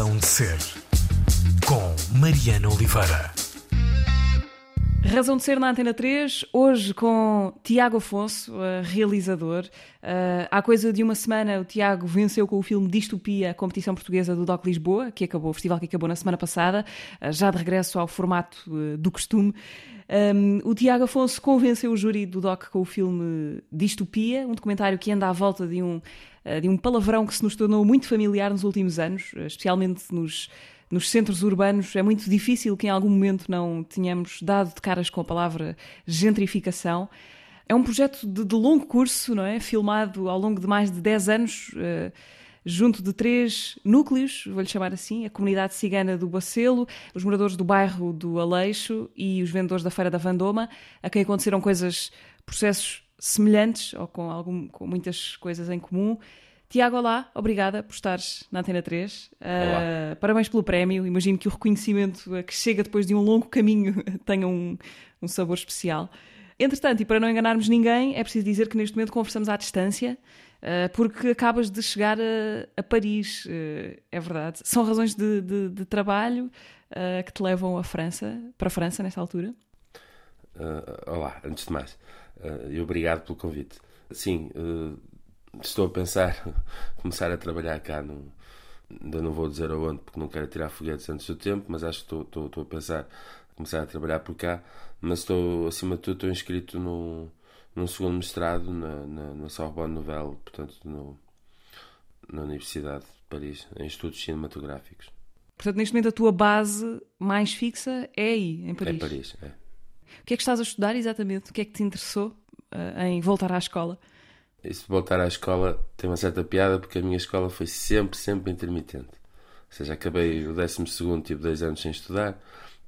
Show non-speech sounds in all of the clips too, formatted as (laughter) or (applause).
Razão de Ser, com Mariana Oliveira. Razão de Ser na Antena 3, hoje com Tiago Afonso, uh, realizador. Uh, há coisa de uma semana o Tiago venceu com o filme Distopia a competição portuguesa do DOC Lisboa, que acabou, o festival que acabou na semana passada, uh, já de regresso ao formato do costume. Um, o Tiago Afonso convenceu o júri do DOC com o filme Distopia, um documentário que anda à volta de um, de um palavrão que se nos tornou muito familiar nos últimos anos, especialmente nos nos centros urbanos é muito difícil que em algum momento não tenhamos dado de caras com a palavra gentrificação. É um projeto de, de longo curso, não é? Filmado ao longo de mais de 10 anos, uh, junto de três núcleos, vou-lhe chamar assim: a comunidade cigana do Bacelo, os moradores do bairro do Aleixo e os vendedores da Feira da Vandoma, a quem aconteceram coisas, processos semelhantes ou com, algum, com muitas coisas em comum. Tiago, olá, obrigada por estares na Antena 3. Uh, ah, parabéns pelo prémio. Imagino que o reconhecimento que chega depois de um longo caminho (laughs) tenha um, um sabor especial. Entretanto, e para não enganarmos ninguém, é preciso dizer que neste momento conversamos à distância, uh, porque acabas de chegar a, a Paris, uh, é verdade. São razões de, de, de trabalho que te levam à França, para a França nesta altura? olá, antes de mais, e obrigado pelo convite. Sim, estou a pensar (laughs) começar a trabalhar cá no, ainda não vou dizer aonde porque não quero tirar foguetes antes do tempo mas acho que estou, estou, estou a pensar começar a trabalhar por cá mas estou acima de tudo estou inscrito no, num segundo mestrado na, na, na Sorbonne Nouvelle portanto no, na Universidade de Paris em estudos cinematográficos Portanto, neste momento a tua base mais fixa é aí, em Paris. É Paris, é. O que é que estás a estudar exatamente? O que é que te interessou uh, em voltar à escola? Isso de voltar à escola tem uma certa piada porque a minha escola foi sempre, sempre intermitente. Ou seja, acabei o 12 segundo, tive dois anos sem estudar,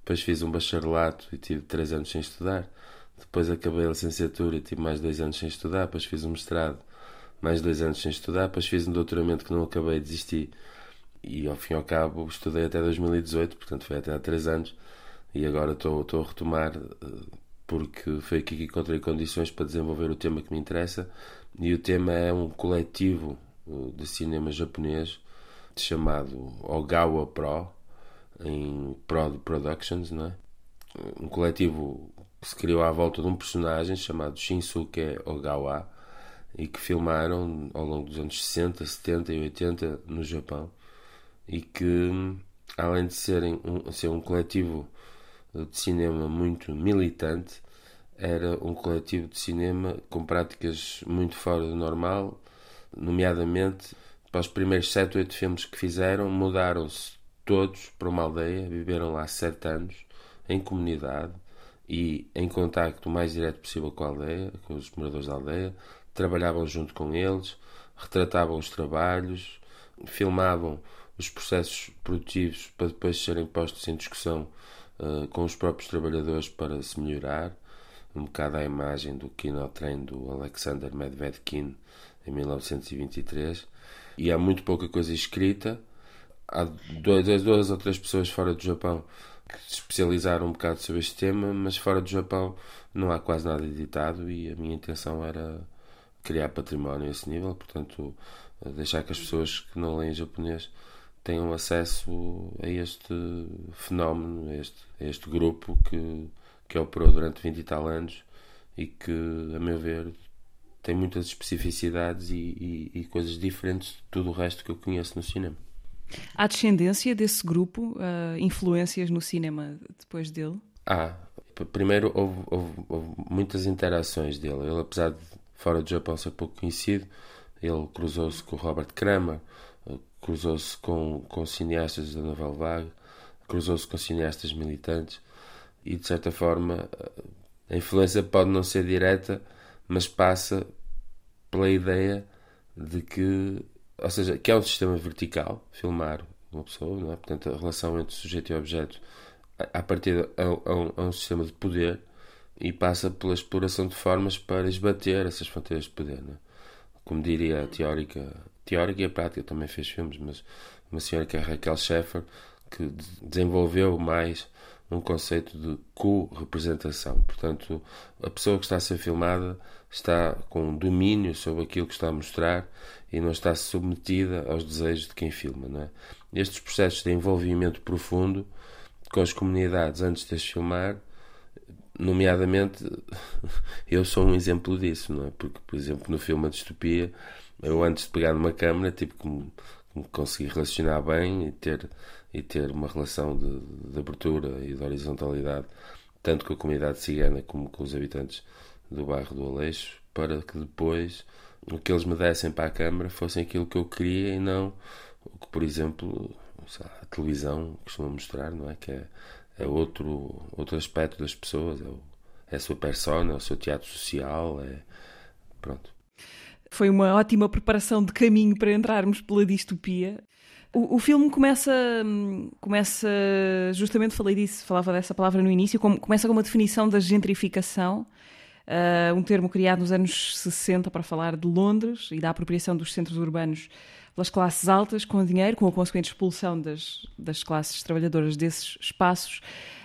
depois fiz um bacharelato e tive três anos sem estudar, depois acabei a licenciatura e tive mais dois anos sem estudar, depois fiz um mestrado, mais dois anos sem estudar, depois fiz um doutoramento que não acabei, desisti e ao fim e ao cabo estudei até 2018, portanto foi até há três anos e agora estou, estou a retomar eh, porque foi aqui que encontrei condições para desenvolver o tema que me interessa e o tema é um coletivo uh, de cinema japonês chamado Ogawa Pro, em Pro Productions, não é? Um coletivo que se criou à volta de um personagem chamado Shinsuke Ogawa e que filmaram ao longo dos anos 60, 70 e 80 no Japão e que além de serem um, ser um coletivo de cinema muito militante. Era um coletivo de cinema com práticas muito fora do normal, nomeadamente para os primeiros 7 ou 8 filmes que fizeram, mudaram-se todos para uma aldeia, viveram lá 7 anos em comunidade e em contacto o mais direto possível com a aldeia, com os moradores da aldeia, trabalhavam junto com eles, retratavam os trabalhos, filmavam os processos produtivos para depois serem postos em discussão uh, com os próprios trabalhadores para se melhorar. Um bocado à imagem do Kinotrain do Alexander Medvedkin em 1923 e há muito pouca coisa escrita. Há duas, duas ou três pessoas fora do Japão que se especializaram um bocado sobre este tema mas fora do Japão não há quase nada editado e a minha intenção era criar património a esse nível portanto deixar que as pessoas que não leem japonês tenham acesso a este fenómeno, a este, a este grupo que que operou durante 20 e tal anos e que, a meu ver, tem muitas especificidades e, e, e coisas diferentes de tudo o resto que eu conheço no cinema. Há descendência desse grupo, uh, influências no cinema depois dele? Há. Primeiro, houve, houve, houve, muitas interações dele. Ele, apesar de fora do Japão ser pouco conhecido, ele cruzou-se com Robert Kramer, cruzou-se com, com cineastas da Nouvelle Vague, cruzou-se com cineastas militantes e de certa forma a influência pode não ser direta, mas passa pela ideia de que, ou seja, que é um sistema vertical, filmar uma pessoa, não é? portanto a relação entre sujeito e objeto a partir é, um, é um sistema de poder e passa pela exploração de formas para esbater essas fronteiras de poder. É? Como diria a teórica, teórica e a prática também fez filmes, mas uma senhora que é Raquel Schaeffer, que desenvolveu mais um conceito de co-representação. Portanto, a pessoa que está a ser filmada está com domínio sobre aquilo que está a mostrar e não está submetida aos desejos de quem filma. Não é? estes processos de envolvimento profundo com as comunidades antes de as filmar, nomeadamente, (laughs) eu sou um exemplo disso, não é? Porque, por exemplo, no filme A Distopia, eu antes de pegar numa câmera tive que me, me relacionar bem e ter, e ter uma relação de, de abertura e de horizontalidade, tanto com a comunidade cigana como com os habitantes do bairro do Aleixo, para que depois o que eles me dessem para a câmara fosse aquilo que eu queria e não o que, por exemplo, a televisão costuma mostrar, não é? Que é, é outro, outro aspecto das pessoas, é, o, é a sua persona, é o seu teatro social, é. Pronto. Foi uma ótima preparação de caminho para entrarmos pela distopia. O, o, filme começa, começa, justamente falei disso, falava dessa palavra no início, começa com uma definição da gentrificação, uh, um termo criado nos anos 60 para falar de Londres e da apropriação dos centros urbanos pelas classes altas, com dinheiro, com a consequente expulsão das, das classes trabalhadoras desses espaços.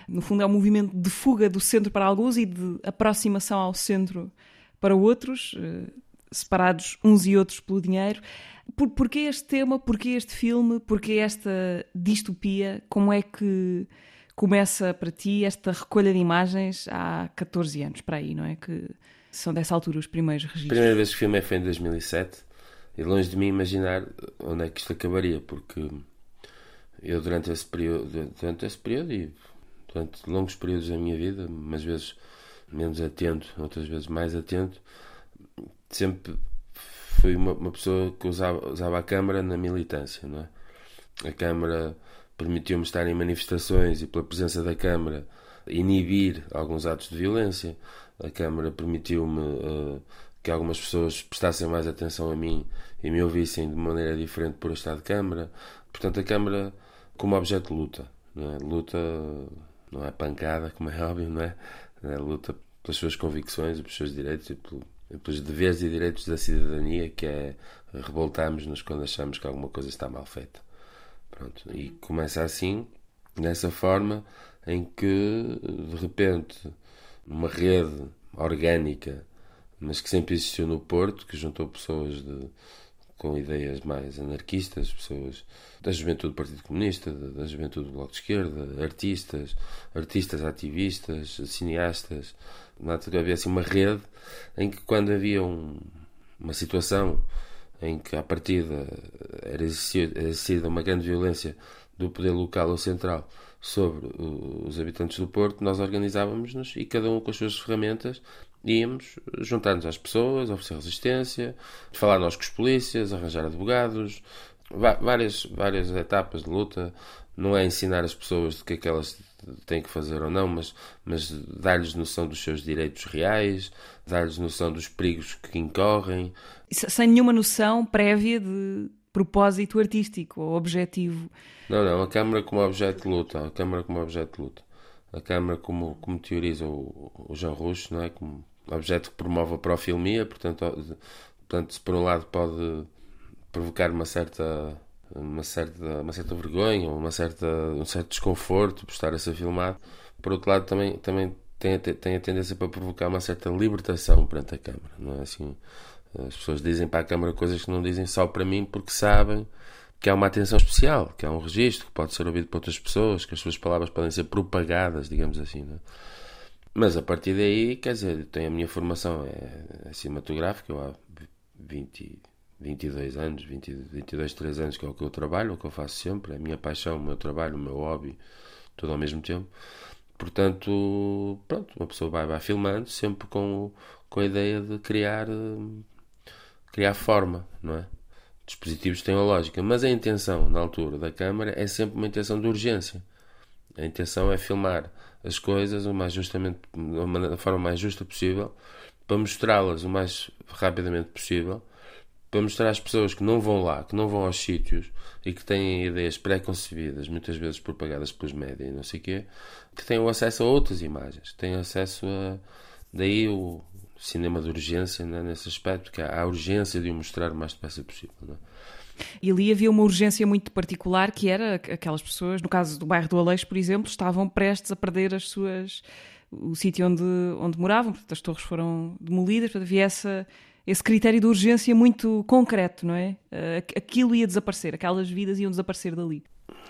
No fundo, é um movimento de fuga do centro para alguns e de aproximação ao centro para outros, uh, separados uns e outros pelo dinheiro. Por, porquê este tema? Porquê este filme? Porquê esta distopia? Como é que começa para ti esta recolha de imagens há 14 anos, para aí, não é? Que são dessa altura os primeiros registros. A primeira vez que é foi em 2007 e longe de mim imaginar onde é que isto acabaria, porque eu durante esse período, durante esse período e durante longos períodos da minha vida, umas vezes menos atento, outras vezes mais atento, sempre fui uma, uma pessoa que usava, usava a câmara na militância, não é? A câmara permitiu-me estar em manifestações e pela presença da Câmara inibir alguns atos de violência. A Câmara permitiu-me uh, que algumas pessoas prestassem mais atenção a mim e me ouvissem de maneira diferente por estar de Câmara. Portanto, a Câmara como objeto de luta. Não é? Luta não é pancada, como é (laughs) óbvio, não é? é luta pelas suas convicções pelos seus direitos e pelos deveres e direitos da cidadania, que é revoltarmos-nos quando achamos que alguma coisa está mal feita. Pronto, e começa assim, dessa forma, em que de repente uma rede orgânica, mas que sempre existiu no Porto, que juntou pessoas de, com ideias mais anarquistas, pessoas da juventude do Partido Comunista, da, juventude do Bloco de Esquerda, artistas, artistas ativistas, cineastas. Havia assim uma rede em que quando havia um, uma situação em que, à partida, era exercida uma grande violência do poder local ou central sobre os habitantes do Porto, nós organizávamos-nos e cada um com as suas ferramentas íamos juntar-nos às pessoas, oferecer resistência, falar nós com os polícias, arranjar advogados, várias, várias etapas de luta. Não é ensinar as pessoas do que é que elas têm que fazer ou não, mas, mas dar-lhes noção dos seus direitos reais, dar-lhes noção dos perigos que incorrem, sem nenhuma noção prévia de propósito artístico ou objetivo. Não, não, a Câmara como objeto de luta, a Câmara como objeto de luta. A Câmara como, como teoriza o, o Jean Rouch, não é? Como objeto que promove a profilmia, portanto, portanto se por um lado pode provocar uma certa uma certa, uma certa vergonha, uma certa, um certo desconforto por estar a ser filmado. Por outro lado, também, também tem, a, tem a tendência para provocar uma certa libertação perante a Câmara. Não é assim? As pessoas dizem para a Câmara coisas que não dizem só para mim porque sabem que há uma atenção especial, que há um registro que pode ser ouvido por outras pessoas, que as suas palavras podem ser propagadas, digamos assim. É? Mas a partir daí, quer dizer, tenho a minha formação é, é cinematográfica, eu há 20, 22 anos, 20, 22, 3 anos que é o que eu trabalho, o que eu faço sempre, é a minha paixão, o meu trabalho, o meu hobby, tudo ao mesmo tempo. Portanto, pronto, uma pessoa vai, vai filmando sempre com, com a ideia de criar criar forma, não é? Dispositivos têm a lógica, mas a intenção na altura da câmara é sempre uma intenção de urgência. A intenção é filmar as coisas o mais justamente, da forma mais justa possível, para mostrá-las o mais rapidamente possível, para mostrar às pessoas que não vão lá, que não vão aos sítios e que têm ideias pré-concebidas, muitas vezes propagadas pelos médias e não sei o quê, que têm acesso a outras imagens, têm acesso a. Daí o, cinema de urgência né, nesse aspecto, que há a urgência de o mostrar o mais depressa possível. Né? E ali havia uma urgência muito particular que era aquelas pessoas, no caso do bairro do Aleixo, por exemplo, estavam prestes a perder as suas o sítio onde, onde moravam, portanto as torres foram demolidas, portanto havia essa, esse critério de urgência muito concreto, não é? Aquilo ia desaparecer, aquelas vidas iam desaparecer dali.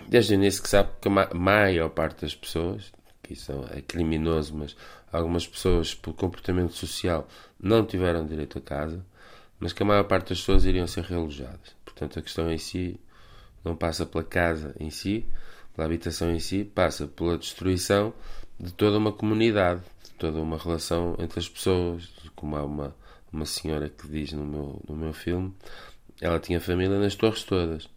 desde o início que sabe que a maior parte das pessoas, que isso é criminoso, mas algumas pessoas, por comportamento social, não tiveram direito a casa, mas que a maior parte das pessoas iriam ser realojadas. Portanto, a questão em si não passa pela casa em si, pela habitação em si, passa pela destruição de toda uma comunidade, de toda uma relação entre as pessoas, como há uma, uma senhora que diz no meu, no meu filme, ela tinha família nas torres todas.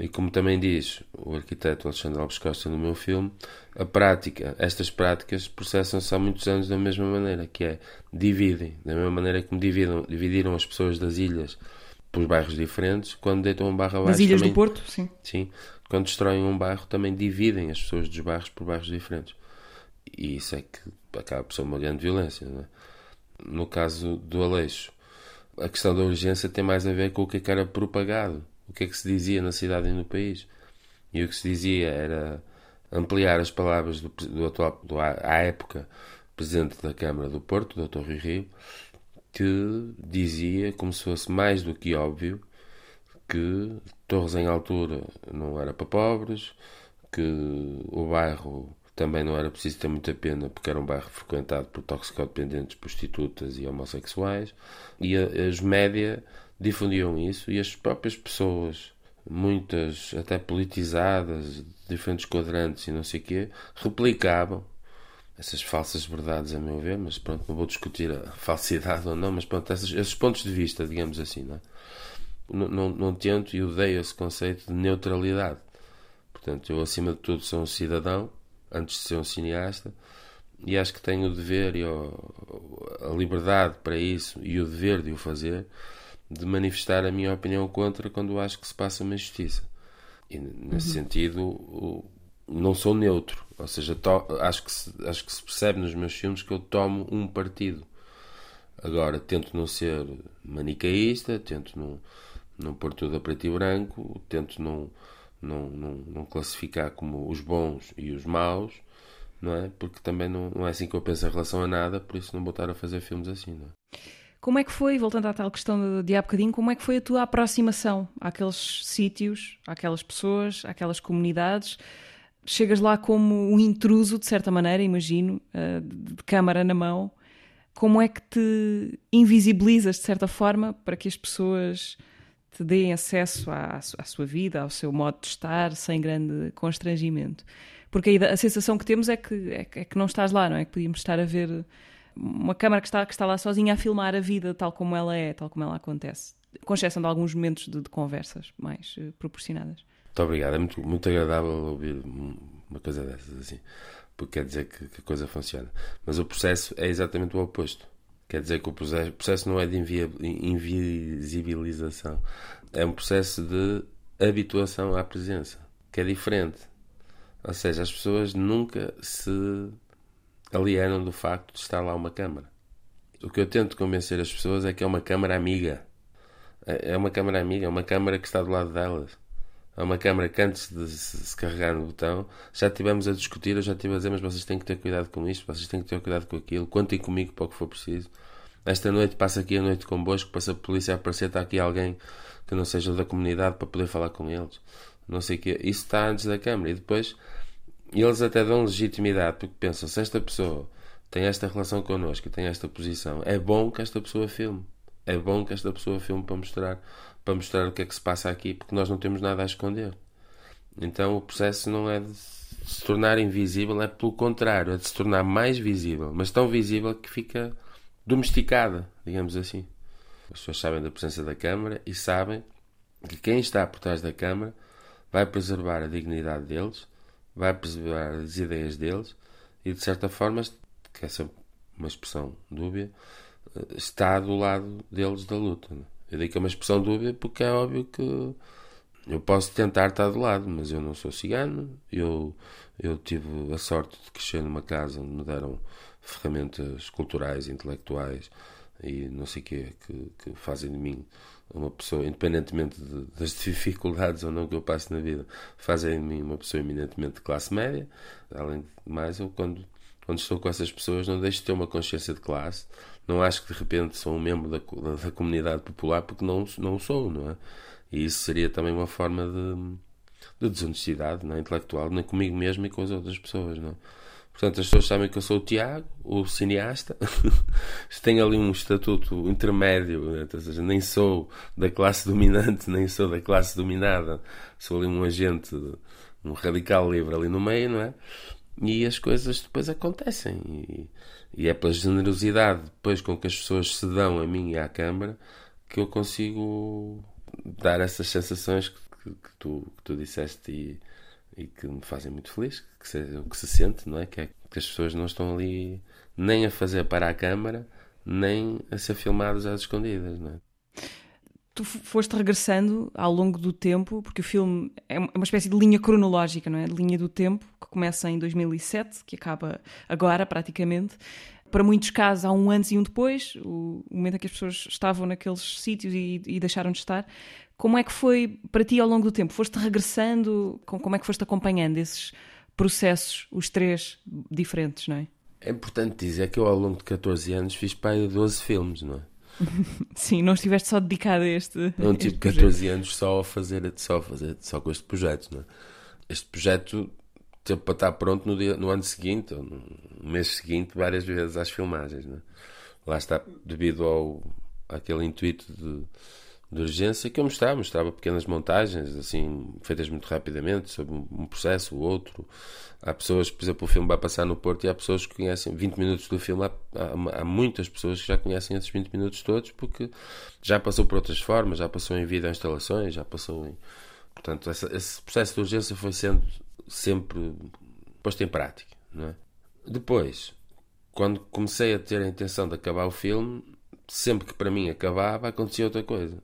E como também diz o arquiteto Alexandre Alves Costa no meu filme, a prática, estas práticas processam-se há muitos anos da mesma maneira, que é dividem, da mesma maneira como dividam, dividiram as pessoas das ilhas por bairros diferentes, quando deitam um bairro abaixo. Nas ilhas também, do Porto, sim. Sim, quando destroem um bairro também dividem as pessoas dos bairros por bairros diferentes. E isso é que acaba por ser uma grande violência. É? No caso do Aleixo, a questão da urgência tem mais a ver com o que, é que era propagado o que é que se dizia na cidade e no país. E o que se dizia era ampliar as palavras do, do atual, do, à época, presidente da Câmara do Porto, Dr. Rui Rio, que dizia, como se fosse mais do que óbvio, que Torres em Altura não era para pobres, que o bairro também não era preciso ter muita pena porque era um bairro frequentado por toxicodependentes, prostitutas e homossexuais, e a, as média difundiam isso e as próprias pessoas, muitas até politizadas, diferentes quadrantes e não sei o quê, replicavam essas falsas verdades, a meu ver, mas pronto, não vou discutir a (laughs) falsidade ou não, mas pronto, esses, esses pontos de vista, digamos assim, não, é? não, não, não tento e odeio esse conceito de neutralidade. Portanto, eu acima de tudo sou um cidadão, antes de ser um cineasta, e acho que tenho o dever e a liberdade para isso e o dever de o fazer de manifestar a minha opinião contra quando acho que se passa uma injustiça. E nesse uhum. sentido, não sou neutro. Ou seja, to, acho, que se, acho que se percebe nos meus filmes que eu tomo um partido. Agora, tento não ser manicaísta, tento não, não pôr tudo a preto e branco, tento não, não, não, não classificar como os bons e os maus, não é? Porque também não, não é assim que eu penso em relação a nada, por isso não vou estar a fazer filmes assim, não é? Como é que foi, voltando à tal questão de, de há bocadinho, como é que foi a tua aproximação àqueles sítios, àquelas pessoas, àquelas comunidades? Chegas lá como um intruso, de certa maneira, imagino, eh, de câmara na mão. Como é que te invisibilizas, de certa forma, para que as pessoas te deem acesso à, à sua vida, ao seu modo de estar, sem grande constrangimento? Porque a, a sensação que temos é que, é, é que não estás lá, não é? Que podíamos estar a ver uma câmara que está, que está lá sozinha a filmar a vida tal como ela é, tal como ela acontece. Com exceção de alguns momentos de, de conversas mais uh, proporcionadas. Muito obrigado. É muito, muito agradável ouvir uma coisa dessas assim, porque quer dizer que, que a coisa funciona. Mas o processo é exatamente o oposto. Quer dizer que o processo, não é de invisibilização, é um processo de habituação à presença, que é diferente. Ou seja, as pessoas nunca se alienam do facto de estar lá uma câmara. O que eu tento convencer as pessoas é que é uma câmara amiga. É, é uma câmara amiga, é uma câmara que está do lado delas. É uma câmara que antes de se carregar no botão já estivemos a discutir, eu já estive a dizer, mas vocês têm que ter cuidado com isto, vocês têm que ter cuidado com aquilo, contem comigo para o que for preciso. Esta noite passa aqui a noite convosco, passa a polícia a aparecer, está aqui alguém que não seja da comunidade para poder falar com eles. Não sei o quê. Isso está antes da câmara. E depois e eles até dão legitimidade, porque pensam, se esta pessoa tem esta relação connosco tem esta posição, é bom que esta pessoa filme. É bom que esta pessoa filme para mostrar, para mostrar o que é que se passa aqui, porque nós não temos nada a esconder. Então o processo não é de se tornar invisível, é pelo contrário, é de se tornar mais visível, mas tão visível que fica domesticada, digamos assim. As pessoas sabem da presença da Câmara e sabem que quem está por trás da Câmara vai preservar a dignidade deles vai preservar as ideias deles e, de certa forma, que essa é uma expressão dúbia, eh, está do lado deles da luta. Né? Eu digo que é uma expressão dúbia porque é óbvio que eu posso tentar estar do lado, mas eu não sou cigano. Eu, eu tive a sorte de crescer numa casa onde me deram ferramentas culturais, intelectuais e não sei o quê que, que fazem de mim uma pessoa, independentemente de, das dificuldades ou não que eu passo na vida, fazem de mim uma pessoa eminentemente de classe média. Além de mais, eu quando, quando estou com essas pessoas não deixo de ter uma consciência de classe. Não acho que de repente sou um membro da, da, da comunidade popular porque não, não sou, não é? E isso seria também uma forma de, de desonestidade não é? intelectual, nem comigo mesmo e com as outras pessoas. Não é? Portanto, as pessoas sabem que eu sou o Tiago, o cineasta. (laughs) Tenho ali um estatuto intermédio, né? ou seja, nem sou da classe dominante, nem sou da classe dominada. Sou ali um agente, um radical livre ali no meio, não é? E as coisas depois acontecem. E, e é pela generosidade depois com que as pessoas se dão a mim e à Câmara que eu consigo dar essas sensações que, que, que tu, que tu disseste e, e que me fazem muito feliz, que seja o que se sente, não é? Que é que as pessoas não estão ali nem a fazer para a câmara, nem a ser filmadas às escondidas, não é? Tu foste regressando ao longo do tempo, porque o filme é uma espécie de linha cronológica, não é? De linha do tempo, que começa em 2007, que acaba agora, praticamente. Para muitos casos, há um antes e um depois, o momento em que as pessoas estavam naqueles sítios e, e deixaram de estar. Como é que foi para ti ao longo do tempo? Foste regressando? Como é que foste acompanhando esses processos, os três diferentes, não é? É importante dizer que eu, ao longo de 14 anos, fiz pai de 12 filmes, não é? (laughs) Sim, não estiveste só dedicado a este. Não tive 14 anos só a fazer, só a fazer só com este projeto, não é? Este projeto teve para estar pronto no, dia, no ano seguinte, ou no mês seguinte, várias vezes às filmagens, não é? Lá está, devido ao àquele intuito de de urgência que eu mostrava, mostrava pequenas montagens, assim, feitas muito rapidamente, sobre um processo, o outro. Há pessoas, por exemplo, o filme vai passar no Porto e há pessoas que conhecem 20 minutos do filme, há, há, há muitas pessoas que já conhecem esses 20 minutos todos porque já passou por outras formas, já passou em vídeo instalações, já passou em. Portanto, essa, esse processo de urgência foi sendo sempre posto em prática, é? Depois, quando comecei a ter a intenção de acabar o filme, sempre que para mim acabava, acontecia outra coisa.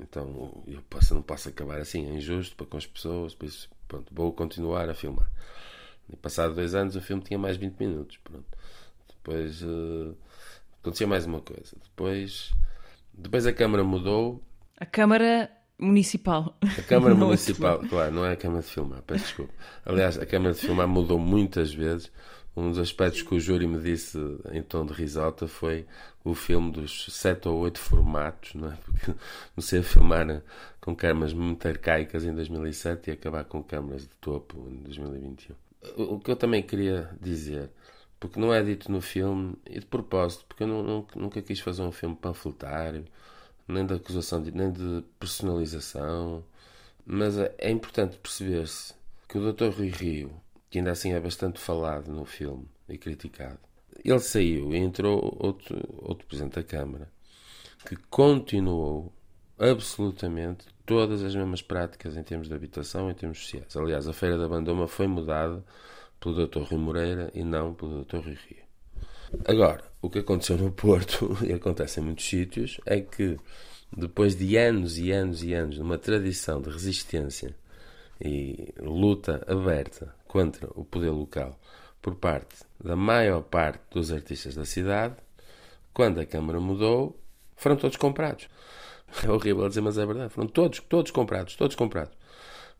Então eu não posso acabar assim, é injusto para com as pessoas, por isso pronto, vou continuar a filmar. E passado dois anos o filme tinha mais 20 minutos. Pronto. Depois uh, acontecia mais uma coisa. Depois, depois a Câmara mudou. A Câmara Municipal. A Câmara (laughs) Municipal, claro, não é a Câmara de Filmar, peço desculpa. Aliás, a Câmara de Filmar mudou muitas vezes. Um dos aspectos que o júri me disse em tom de risota foi o filme dos sete ou oito formatos, não é? Porque (laughs) comecei a filmar com câmaras muito arcaicas em 2007 e acabar com câmaras de topo em 2021. O que eu também queria dizer, porque não é dito no filme, e de propósito, porque eu nunca quis fazer um filme panfletário, nem de acusação, de, nem de personalização, mas é, é importante perceber-se que o Dr. Rui Rio que ainda assim é bastante falado no filme e criticado. Ele saiu e entrou outro, outro Presidente da Câmara que continuou absolutamente todas as mesmas práticas em termos de habitação e em termos sociais. Aliás, a Feira da Bandoma foi mudada pelo Dr. Rui Moreira e não pelo Dr. Rui Rio. Agora, o que aconteceu no Porto, (laughs) e acontece em muitos sítios, é que depois de anos e anos e anos de uma tradição de resistência e luta aberta contra o poder local por parte da maior parte dos artistas da cidade, quando a Câmara mudou, foram todos comprados. (laughs) É horrível dizer, mas é verdade. Foram todos, todos comprados, todos comprados.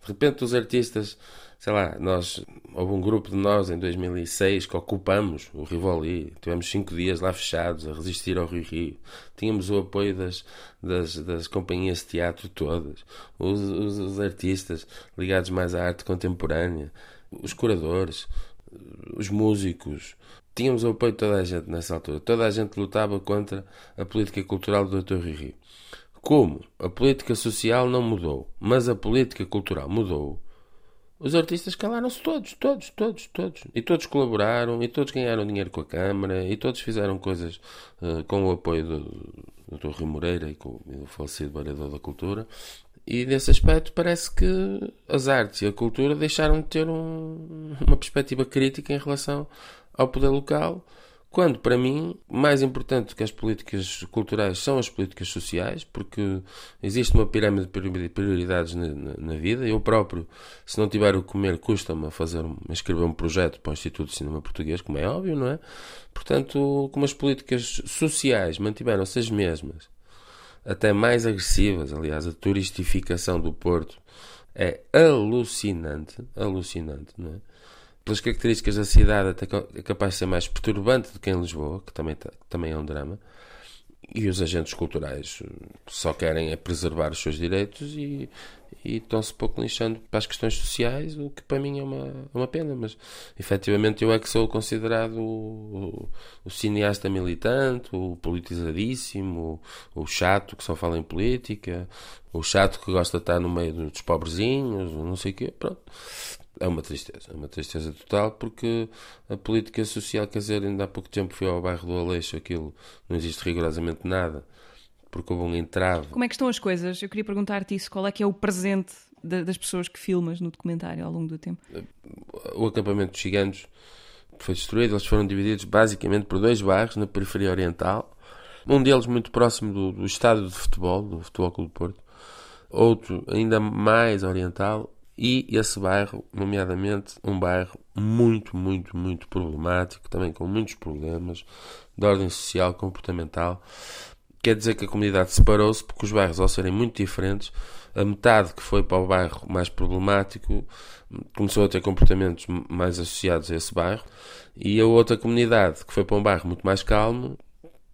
De repente, os artistas, sei lá, nós, houve um grupo de nós em 2006 que ocupamos o Rivoli, tivemos cinco dias lá fechados a resistir ao Rio Rio. Tínhamos o apoio das, das, das companhias de teatro todas, os, os, os artistas ligados mais à arte contemporânea, os curadores, os músicos. Tínhamos o apoio de toda a gente nessa altura. Toda a gente lutava contra a política cultural do Dr. Riri. Como a política social não mudou, mas a política cultural mudou, os artistas calaram-se todos, todos, todos, todos. E todos colaboraram, e todos ganharam dinheiro com a Câmara, e todos fizeram coisas uh, com o apoio do, do Dr. Rio Moreira e com o falecido vereador da Cultura. E nesse aspecto parece que as artes e a cultura deixaram de ter um, uma perspectiva crítica em relação ao poder local, quando para mim mais importante que as políticas culturais são as políticas sociais, porque existe uma pirâmide de prioridades na, na, na vida. Eu próprio, se não tiver o comer, custa-me a fazer, a escrever um projeto para o Instituto de Cinema Português, como é óbvio, não é? Portanto, como as políticas sociais mantiveram-se as mesmas até mais agressivas. Aliás, a turistificação do Porto é alucinante, alucinante, não é? Pelas características da cidade, até é capaz de ser mais perturbante do que em Lisboa, que também, que também é um drama. E os agentes culturais só querem é preservar os seus direitos e, e estão-se pouco lixando para as questões sociais, o que para mim é uma, uma pena, mas efetivamente eu é que sou considerado o, o cineasta militante, o politizadíssimo, o, o, chato que só fala em política, o chato que gosta de estar no meio dos pobrezinhos, não sei o quê, pronto. É uma tristeza, é uma tristeza total, porque a política social, quer dizer, ainda há pouco tempo fui ao bairro do Aleixo, aquilo não existe rigorosamente nada porque houve um entrave. Como é que estão as coisas? Eu queria perguntar-te isso. Qual é que é o presente das pessoas que filmas no documentário ao longo do tempo? O acampamento dos ciganos foi destruído. Eles foram divididos basicamente por dois bairros na periferia oriental. Um deles muito próximo do, do estádio de futebol, do Futebol Clube do Porto. Outro ainda mais oriental. E esse bairro, nomeadamente, um bairro muito, muito, muito problemático, também com muitos problemas de ordem social, comportamental quer dizer que a comunidade separou-se porque os bairros, ao serem muito diferentes, a metade que foi para o bairro mais problemático começou a ter comportamentos mais associados a esse bairro e a outra comunidade que foi para um bairro muito mais calmo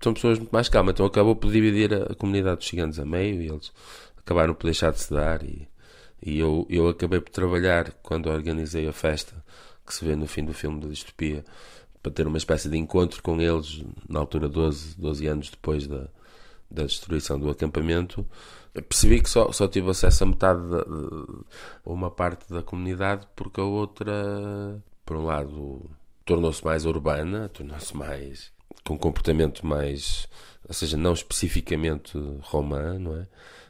são pessoas muito mais calmas. Então acabou por dividir a, comunidade dos ciganos a meio e eles acabaram por deixar de se dar e, e eu, eu acabei por trabalhar quando organizei a festa que se vê no fim do filme da distopia para ter uma espécie de encontro com eles na altura 12, 12 anos depois da, da destruição do acampamento, percebi que só, só tive acesso a metade, de, uma parte da comunidade, porque a outra, por um lado, tornou-se mais urbana, tornou-se mais. com comportamento mais. ou seja, não especificamente romano, não é?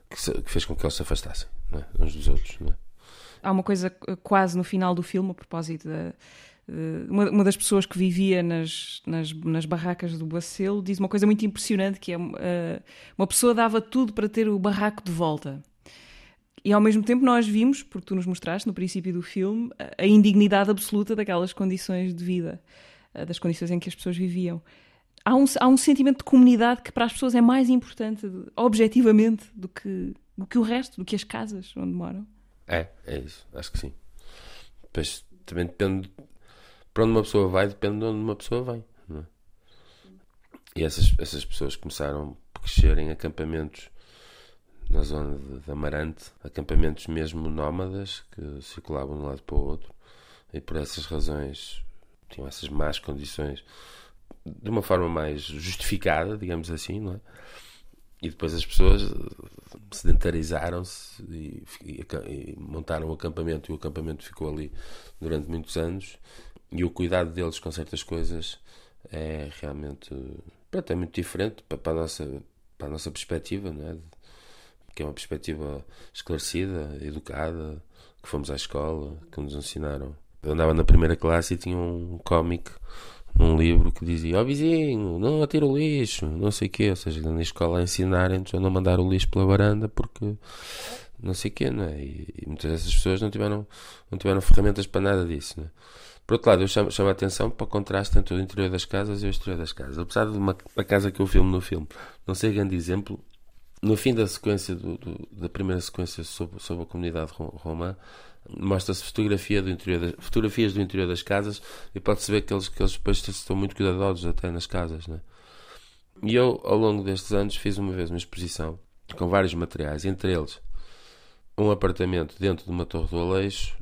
Que, que fez com que eles se afastassem é? uns dos outros, não é? Há uma coisa quase no final do filme, a propósito da eh, uma, uma, das pessoas que vivia nas, nas, nas barracas do Bacelo diz uma coisa muito impressionante que é uh, uma pessoa dava tudo para ter o barraco de volta. E ao mesmo tempo nós vimos, porque tu nos mostraste no princípio do filme, a indignidade absoluta daquelas condições de vida, uh, das condições em que as pessoas viviam. Há um, há um sentimento de comunidade que para as pessoas é mais importante, objetivamente, do que, do que o resto, do que as casas onde moram. É, é isso, acho que sim. Depois também depende para onde uma pessoa vai depende de onde uma pessoa vem. É? E essas, essas pessoas começaram a crescer em acampamentos na zona de, de Amarante, acampamentos mesmo nómadas que circulavam de um lado para o outro e por essas razões tinham essas más condições de uma forma mais justificada, digamos assim, não é? E depois as pessoas sedentarizaram-se e, e, e, montaram o acampamento e o acampamento ficou ali durante muitos anos e o cuidado deles com certas coisas é realmente pronto, é muito diferente para, a nossa, para a nossa perspectiva, né? que é uma perspectiva esclarecida, educada, que fomos à escola, que nos ensinaram. Eu andava na primeira classe e tinha um cómic num livro que dizia: Ó oh, vizinho, não atira o lixo, não sei o quê. Ou seja, na escola ensinarem-nos a não mandar o lixo pela varanda porque não sei o quê, não é? E, e muitas dessas pessoas não tiveram, não tiveram ferramentas para nada disso, não é? Por outro lado, eu chamo, chamo a atenção para o contraste entre o interior das casas e o exterior das casas. Apesar de uma, uma casa que eu filmo no filme não ser grande exemplo, no fim da sequência, do, do, da primeira sequência sobre, sobre a comunidade romã, mostra-se fotografia do fotografias do interior das casas e pode-se ver que eles, que eles depois estão muito cuidadosos até nas casas. Né? E eu, ao longo destes anos, fiz uma vez uma exposição com vários materiais, entre eles um apartamento dentro de uma torre do Aleixo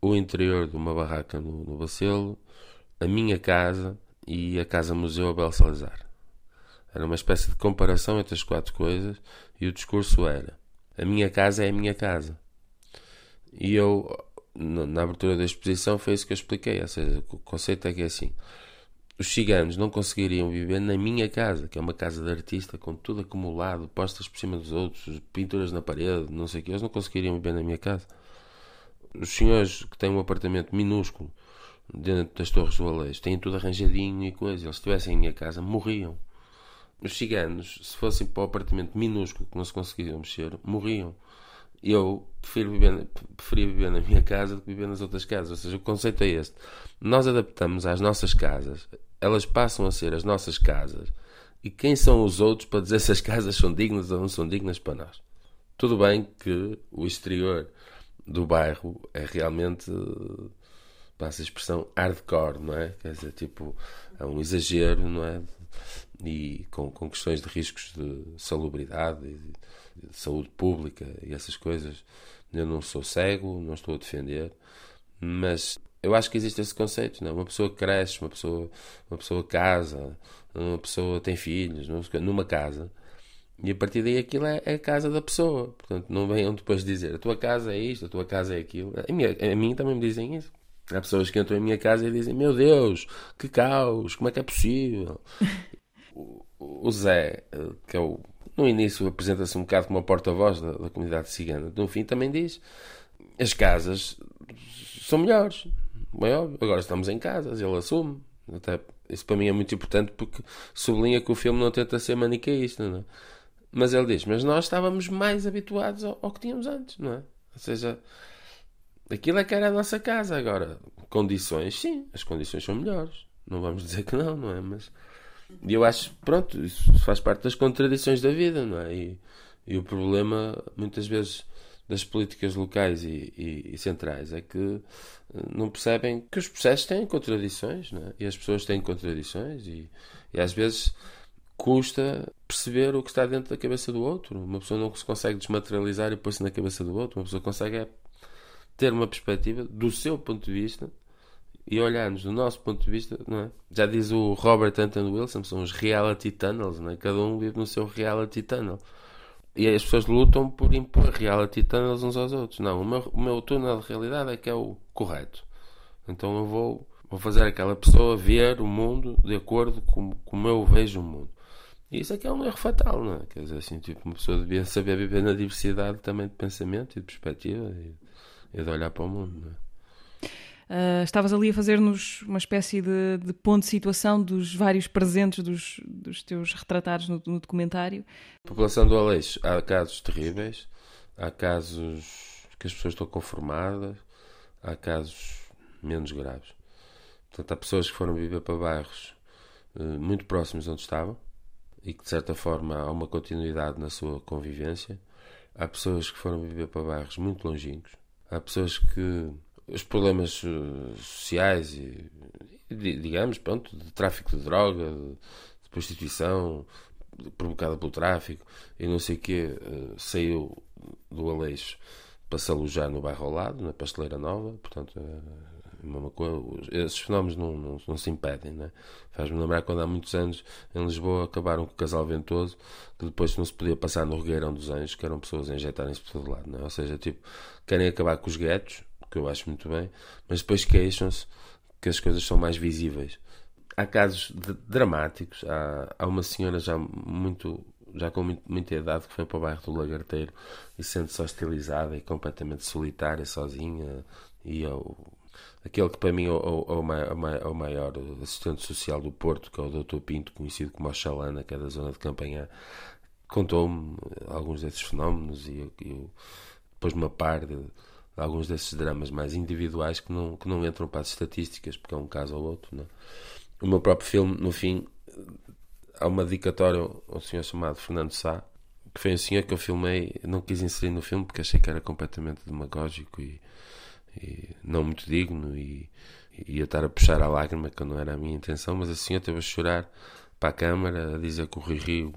o interior de uma barraca no, no Bacelo, a minha casa e a Casa Museu Abel Salazar. Era uma espécie de comparação entre as quatro coisas e o discurso era: a minha casa é a minha casa. E eu, na abertura da exposição, foi isso que eu expliquei. Ou seja, o conceito é que é assim: os ciganos não conseguiriam viver na minha casa, que é uma casa de artista com tudo acumulado, postas por cima dos outros, pinturas na parede, não sei o que, eles não conseguiriam viver na minha casa os senhores que têm um apartamento minúsculo dentro das Torres do Aleixo têm tudo arranjadinho e coisa. Eles estivessem em minha casa, morriam. Os ciganos, se fossem para o apartamento minúsculo que não se conseguiriam mexer, morriam. Eu prefiro viver, preferia viver na minha casa do que viver nas outras casas. Ou seja, o conceito é este. Nós adaptamos às nossas casas, elas passam a ser as nossas casas. E quem são os outros para dizer se as casas são dignas ou não são dignas para nós? Tudo bem que o exterior do bairro é realmente, passa a expressão, hardcore, não é? Quer dizer, tipo, é um exagero, não é? e com, com questões de riscos de salubridade de, de saúde pública e essas coisas. Eu não sou cego, não estou a defender, mas eu acho que existe esse conceito, não? É? Uma pessoa cresce, uma pessoa, uma pessoa casa, uma pessoa tem filhos, numa casa, e a partir daí aquilo é, é, a casa da pessoa. Portanto, não venham depois dizer a tua casa é isto, a tua casa é aquilo. A, minha, a mim também me dizem isso. Há pessoas que entram em minha casa e dizem: Meu Deus, que caos, como é que é possível? (laughs) o, o Zé, que é o, no início apresenta-se um bocado como a porta-voz da, da comunidade cigana, no fim também diz: As casas são melhores. Óbvio, agora estamos em casas, ele assume. Até, isso para mim é muito importante porque sublinha que o filme não tenta ser maniqueísta, não é? Mas ele diz: Mas nós estávamos mais habituados ao, ao, que tínhamos antes, não é? Ou seja, aquilo é que era a nossa casa. Agora, condições, sim, as condições são melhores. Não vamos dizer que não, não é? Mas e eu acho, pronto, isso faz parte das contradições da vida, não é? E, e o problema, muitas vezes, das políticas locais e, e, e, centrais é que não percebem que os processos têm contradições, não é? E as pessoas têm contradições e, e às vezes custa perceber o que está dentro da cabeça do outro. Uma pessoa não se consegue desmaterializar e pôr-se na cabeça do outro. Uma pessoa consegue é ter uma perspectiva do seu ponto de vista e olharmos do nosso ponto de vista, não é? Já diz o Robert Anton Wilson, são os reality tunnels, não é? Cada um vive no seu reality tunnel. E as pessoas lutam por impor reality tunnels uns aos outros. Não, o meu, o meu túnel de realidade é que é o correto. Então eu vou, vou fazer aquela pessoa ver o mundo de acordo com como eu vejo o mundo. E isso é que é um erro fatal, não é? Quer dizer, assim, tipo, uma pessoa devia saber viver na diversidade também de pensamento e de perspectiva e, e de olhar para o mundo, não é? Uh, estavas ali a fazer-nos uma espécie de, de, ponto de situação dos vários presentes dos, dos teus retratados no, no documentário. População do Aleixo, há casos terríveis, há casos que as pessoas estão conformadas, há casos menos graves. Portanto, há pessoas que foram viver para bairros uh, muito próximos onde estavam e que de certa forma há uma continuidade na sua convivência. Há pessoas que foram viver para bairros muito longínquos. Há pessoas que os problemas eh, sociais e, digamos, pronto, de tráfico de droga, de, prostituição provocada pelo tráfico e não sei o que eh, saiu do Aleixo para se alojar no bairro ao lado, na Pasteleira Nova, portanto, eh, coisa, esses fenómenos não, não, não se impedem, né? Faz-me lembrar quando há muitos anos em Lisboa acabaram com o casal ventoso, que depois não se podia passar no Regueirão dos Anjos, que eram pessoas a injetarem-se por todo lado, né? Ou seja, tipo, querem acabar com os guetos, que eu acho muito bem, mas depois queixam-se que as coisas são mais visíveis. Há casos dramáticos, há, há uma senhora já muito já com muito, muita idade que foi para o bairro do Lagarteiro e sente-se hostilizada e completamente solitária, sozinha e eu, aquele que para mim é o, o, o, maior assistente social do Porto, que é o Dr. Pinto, conhecido como Oxalana, que é da zona de Campanhã, contou-me alguns desses fenómenos e eu, eu pôs-me a par de, de, alguns desses dramas mais individuais que não, que não entram para as estatísticas, porque é um caso ou outro. Não? É? O meu próprio filme, no fim, há uma dedicatória a um senhor chamado Fernando Sá, que foi um senhor que eu filmei, não quis inserir no filme porque achei que era completamente demagógico e não muito digno e, ia estar a puxar a lágrima que não era a minha intenção, mas assim eu teve a chorar para a câmara a dizer que o Rui Rio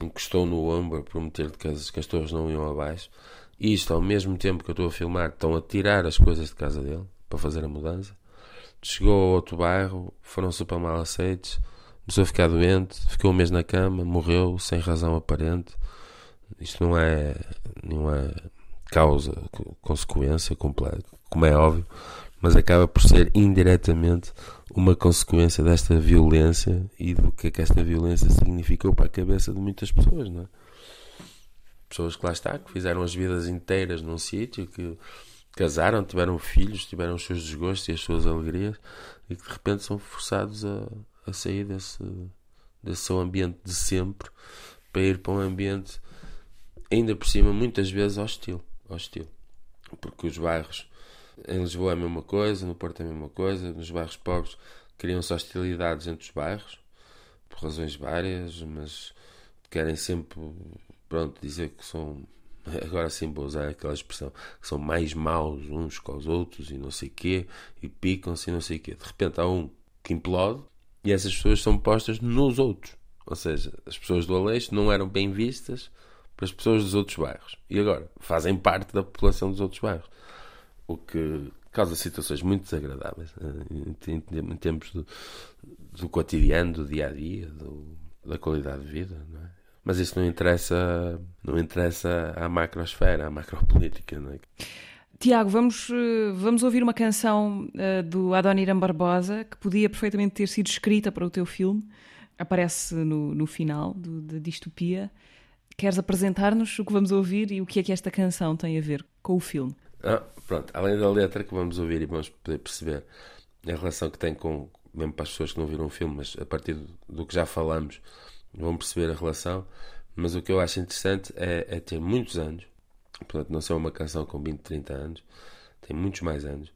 encostou no ombro a prometer que as, que as torres não iam abaixo. E isto, ao mesmo tempo que eu estou a filmar, estão a tirar as coisas de casa dele para fazer a mudança. Chegou a outro bairro, foram super mal aceitos, começou a ficar doente, ficou um mês na cama, morreu sem razão aparente. Isto não é, não é causa, consequência completa, como é óbvio, mas acaba por ser indiretamente uma consequência desta violência e do que é que esta violência significou para a cabeça de muitas pessoas, não é? Pessoas que lá está, que fizeram as vidas inteiras num sítio, que casaram, tiveram filhos, tiveram os seus desgostos e as suas alegrias e que de repente são forçados a, a sair desse, desse seu ambiente de sempre para ir para um ambiente ainda por cima muitas vezes hostil hostil. Porque os bairros em Lisboa é a mesma coisa, no Porto é a mesma coisa, nos bairros pobres criam-se hostilidades entre os bairros, por razões várias, mas querem sempre, pronto, dizer que são, (laughs) agora sim vou usar aquela expressão, que são mais maus uns com os outros e não sei quê, e picam-se e não sei quê. De repente há um que implode e essas pessoas são postas nos outros. Ou seja, as pessoas do Aleixo não eram bem vistas para as pessoas dos outros bairros. E agora fazem parte da população dos outros bairros. O que causa situações muito desagradáveis eh, em, em termos do, do cotidiano, do dia a dia, do, da qualidade de vida. É? Mas isso não interessa, não interessa à macrosfera, à macropolítica. Não é? Tiago, vamos, eh, vamos ouvir uma canção uh, do Adoniram Barbosa que podia perfeitamente ter sido escrita para o teu filme. Aparece no, no final do, de Distopia. Queres apresentar-nos o que vamos ouvir e o que é que esta canção tem a ver com o filme? Ah, pronto, além da letra que vamos ouvir e vamos poder perceber a relação que tem com, mesmo para as pessoas que não viram o filme, mas a partir do que já falamos, vão perceber a relação. Mas o que eu acho interessante é, é ter muitos anos, portanto, não ser uma canção com 20, 30 anos, tem muitos mais anos,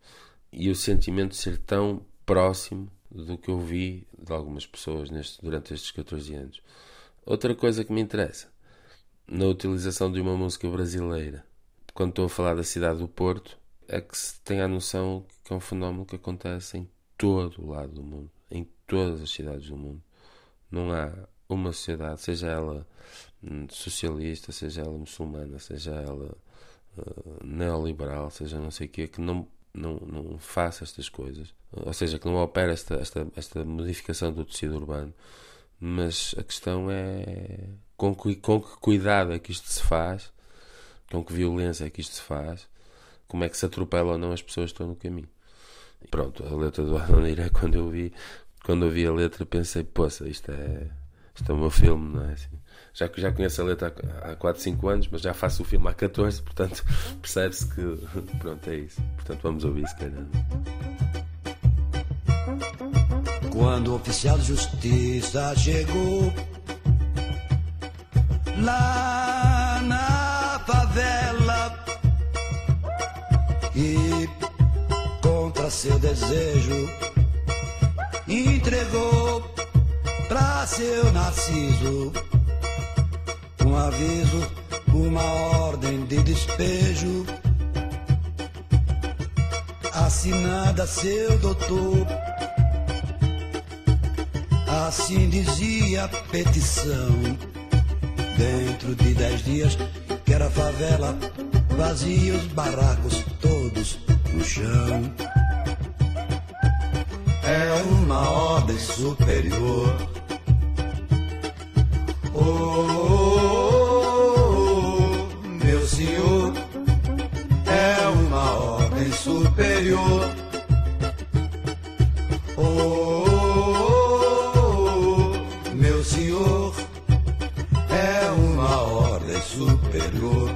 e o sentimento de ser tão próximo do que eu vi de algumas pessoas neste, durante estes 14 anos. Outra coisa que me interessa, na utilização de uma música brasileira, quando estou a falar da cidade do Porto, é que se tem a noção que é um fenómeno que acontece em todo o lado do mundo, em todas as cidades do mundo. Não há uma sociedade, seja ela hum, socialista, seja ela muçulmana, seja ela uh, neoliberal, seja não sei o quê, que não, não, não faça estas coisas. Ou seja, que não opera esta, esta, esta modificação do tecido urbano. Mas a questão é com que, com que cuidado é que isto se faz, com que violência é que isto se faz, como é que se atropela ou não as pessoas que estão no caminho. Pronto, a letra do Adonira, (laughs) quando eu vi, quando eu vi a letra, pensei, poça, isto é, isto é o meu filme, não é? Assim, já que já conheço a letra há, há 4, 5 anos, mas já faço o filme há 14, portanto, (laughs) percebe-se que, (laughs) pronto, é isso. Portanto, vamos ouvir, se calhar. Quando o oficial de justiça chegou lá contra seu desejo entregou pra seu Narciso um aviso, uma ordem de despejo assinada seu doutor. Assim dizia a petição. Dentro de dez dias, que era favela, vazia os barracos todos no chão. É uma ordem superior. Oh, oh, oh, meu senhor, é uma ordem superior. Oh, meu senhor, é uma ordem superior.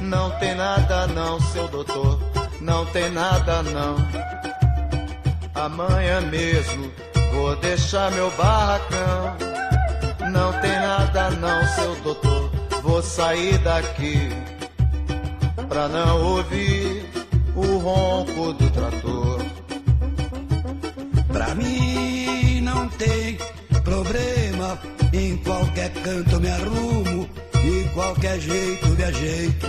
Não tem nada não, seu doutor, não tem nada não. Amanhã mesmo vou deixar meu barracão. Não tem nada não, seu doutor, vou sair daqui pra não ouvir o ronco do trator. Pra mim não tem problema, em qualquer canto me arrumo, de qualquer jeito me ajeito.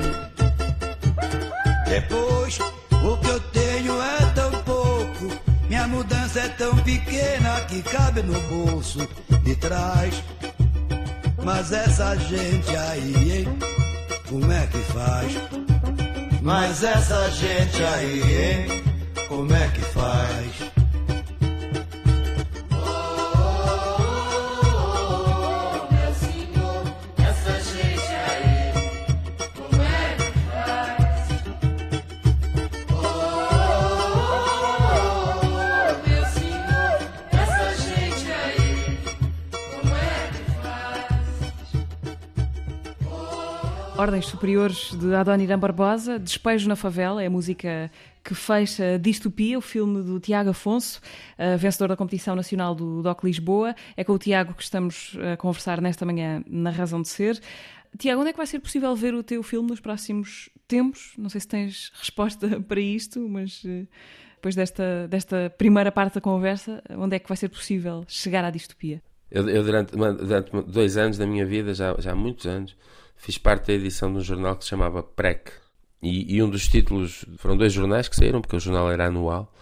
Depois, mudança é tão pequena que cabe no bolso de trás. Mas essa gente aí, hein? Como é que faz? Mas essa gente aí, hein? Como é que faz? Ordens Superiores de Adoniran Barbosa, Despejo na Favela, é a música que fecha Distopia, o filme do Tiago Afonso, uh, vencedor da competição nacional do DOC Lisboa. É com o Tiago que estamos a conversar nesta manhã na Razão de Ser. Tiago, onde é que vai ser possível ver o teu filme nos próximos tempos? Não sei se tens resposta (laughs) para isto, mas uh, depois desta, desta primeira parte da conversa, onde é que vai ser possível chegar à distopia? Eu, eu durante, durante dois anos da minha vida, já, já há muitos anos, fiz parte da edição de um jornal que se chamava PREC. E, e, um dos títulos, foram dois jornais que saíram, porque o jornal era anual,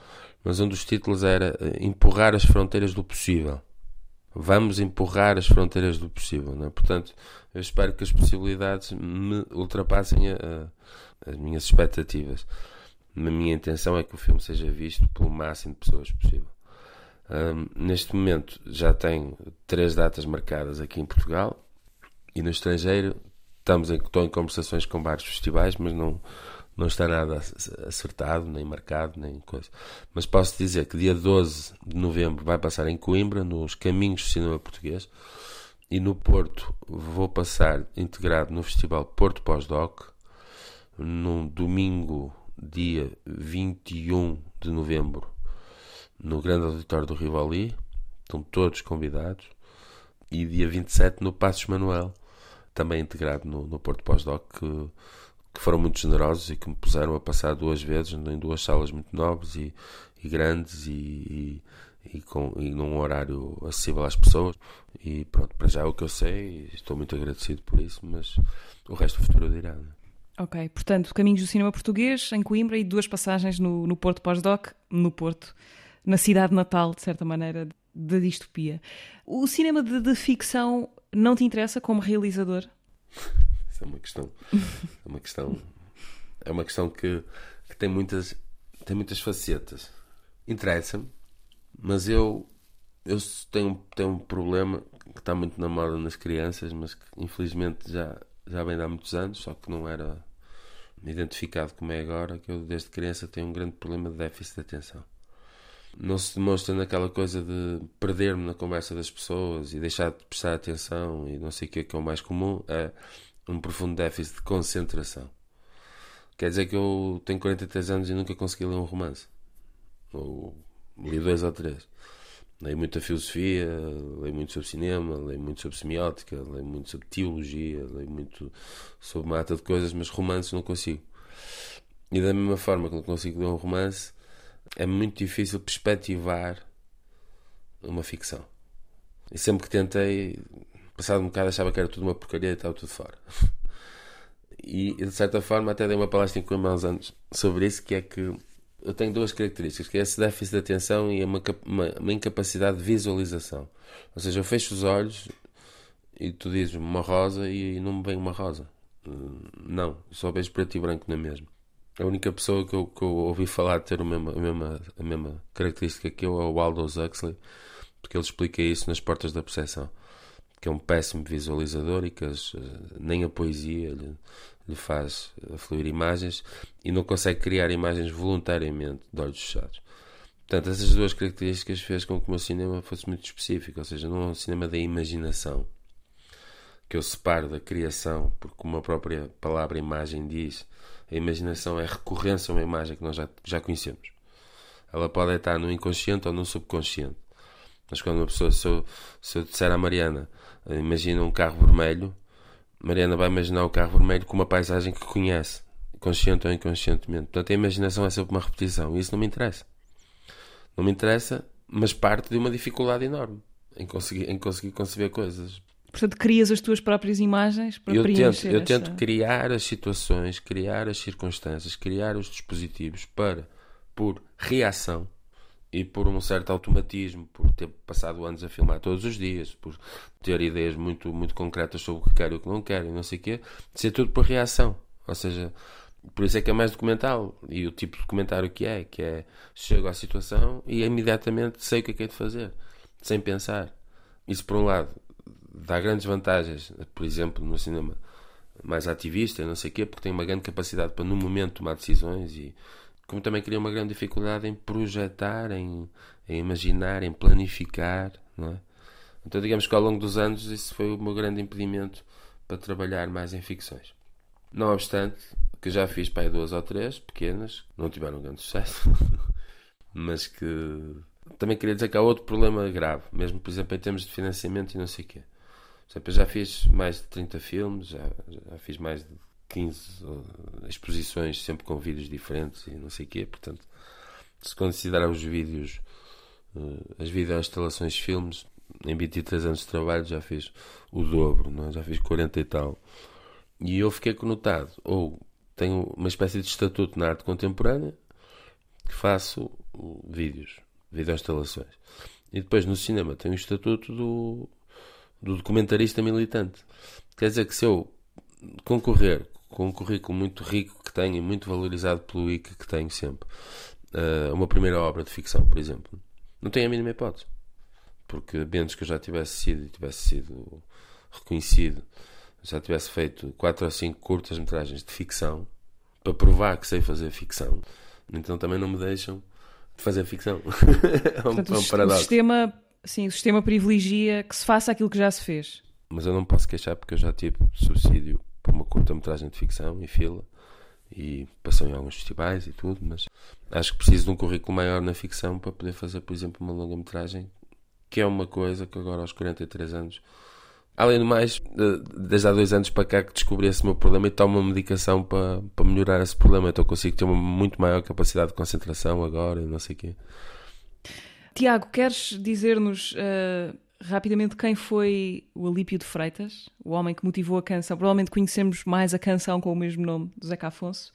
mas um dos títulos era Empurrar as Fronteiras do Possível. vamos empurrar as fronteiras do possível. É? Portanto, eu espero que as possibilidades me ultrapassem a, a, as minhas expectativas. A minha intenção é que o filme seja visto pelo máximo de pessoas possível. Um, neste momento já tenho três datas marcadas aqui em Portugal e no estrangeiro estamos em, estou em conversações com vários festivais, mas não, não está nada acertado, nem marcado, nem coisa. Mas posso dizer que dia 12 de novembro vai passar em Coimbra, nos Caminhos do Cinema Português, e no Porto vou passar integrado no Festival Porto Pós-Doc, num domingo, dia 21 de novembro, no Grande Auditório do Rivoli, estão todos convidados, e dia 27 no Passos Manuel, também integrado no, no Porto Pós-Doc, que, que, foram muito generosos e que me puseram a passar duas vezes em duas salas muito nobres e, e grandes e, e, e, com, e num horário acessível às pessoas. E pronto, para já é o que eu sei, estou muito agradecido por isso, mas o resto do futuro dirá. Né? Ok, portanto, Caminhos do Cinema Português em Coimbra e duas passagens no, no Porto Pós-Doc, no Porto, na cidade natal, de certa maneira, da distopia. O cinema de, de, ficção não te interessa como realizador? (laughs) Isso é uma questão. É uma questão. É uma questão que, que tem muitas tem muitas facetas. Interessa-me, mas eu eu tenho, tenho um problema que está muito na moda nas crianças, mas que infelizmente já, já vem de há muitos anos, só que não era identificado como é agora, que eu desde criança tenho um grande problema de déficit de atenção não se demonstra naquela coisa de perder-me na conversa das pessoas e deixar de prestar atenção e não sei o que é que é o mais comum, é um profundo déficit de concentração. Quer dizer que eu tenho 43 anos e nunca consegui ler um romance. Ou li dois ou três. Leio muita filosofia, leio muito sobre cinema, leio muito sobre semiótica, leio muito sobre teologia, leio muito sobre mata de coisas, mas romances não consigo. E da mesma forma que não consigo ler um romance, é muito difícil perspectivar uma ficção. E sempre que tentei, passado um bocado, achava que era tudo uma porcaria e estava tudo fora. (laughs) E de certa forma, até dei uma palestra em Coimbra há uns anos sobre isso, que é que eu tenho duas características, que é esse déficit de atenção e uma, uma, uma incapacidade de visualização. Ou seja, eu fecho os olhos e tu dizes uma rosa e não me vem uma rosa. Não, só vejo preto e branco na mesma. A única pessoa que eu, que eu ouvi falar de ter a mesma, a, mesma, a mesma característica que eu é o Aldous Huxley, porque ele explica isso nas Portas da Percepção, que é um péssimo visualizador e que as, nem a poesia lhe, lhe faz fluir imagens e não consegue criar imagens voluntariamente de olhos fechados. Portanto, essas duas características fez com que o meu cinema fosse muito específico, ou seja, não é um cinema da imaginação, que eu separo da criação, porque como a própria palavra imagem diz, a imaginação é recorrência a uma imagem que nós já, já conhecemos. Ela pode estar no inconsciente ou no subconsciente. Mas quando uma pessoa, se eu, se eu disser à Mariana, imagina um carro vermelho, Mariana vai imaginar o carro vermelho com uma paisagem que conhece, consciente ou inconscientemente. Portanto, a imaginação é sempre uma repetição. E isso não me interessa. Não me interessa, mas parte de uma dificuldade enorme em conseguir, em conseguir conceber coisas. Portanto, crias as tuas próprias imagens para eu preencher tento, Eu tento criar as situações, criar as circunstâncias, criar os dispositivos para, por reação e por um certo automatismo, por ter passado anos a filmar todos os dias, por ter ideias muito, muito concretas sobre o que quero e o que não quero e não sei o quê, ser tudo por reação. Ou seja, por isso é que é mais documental. E o tipo de documentário que é, que é chego à situação e imediatamente sei o que é que é de fazer, sem pensar. Isso por um lado dá grandes vantagens, por exemplo, no cinema mais ativista, não sei o quê, porque tem uma grande capacidade para no momento tomar decisões e como também cria uma grande dificuldade em projetar, em, em imaginar, em planificar, não é? Então digamos que ao longo dos anos isso foi o meu grande impedimento para trabalhar mais em ficções. Não obstante, que já fiz para aí duas ou três, pequenas, não tiveram grande sucesso, (laughs) mas que também queria dizer que há outro problema grave, mesmo por exemplo em termos de financiamento e não sei o quê eu já fiz mais de 30 filmes, já, já fiz mais de 15 exposições, sempre com vídeos diferentes e não sei o quê. Portanto, se considerar os vídeos, uh, as videoinstalações de filmes, em 23 anos de trabalho já fiz o dobro, não é? já fiz 40 e tal. E eu fiquei conotado, ou tenho uma espécie de estatuto na arte contemporânea, que faço vídeos, videoinstalações. E depois no cinema tem o estatuto do, do documentarista militante. Quer dizer que se eu concorrer com um currículo muito rico que tenho e muito valorizado pelo ICA que tenho sempre, uh, uma primeira obra de ficção, por exemplo, não tenho a mínima hipótese. Porque menos que eu já tivesse sido e tivesse sido reconhecido, já tivesse feito quatro ou cinco curtas-metragens de ficção para provar que sei fazer ficção, então também não me deixam fazer ficção. (laughs) é um, Portanto, é um paradoxo. O sistema, sim, o sistema privilegia que se faça aquilo que já se fez. Mas eu não posso queixar porque eu já tive subsídio por uma curta-metragem de ficção em fila e passou em alguns festivais e tudo, mas acho que preciso de um currículo maior na ficção para poder fazer, por exemplo, uma longa-metragem, que é uma coisa que agora aos 43 anos Além do mais, desde há dois anos para cá que descobri esse meu problema e tomo uma medicação para, para melhorar esse problema. Então consigo ter uma muito maior capacidade de concentração agora e não sei o quê. Tiago, queres dizer-nos uh, rapidamente quem foi o Alípio de Freitas, o homem que motivou a canção? Provavelmente conhecemos mais a canção com o mesmo nome, do Zeca Afonso.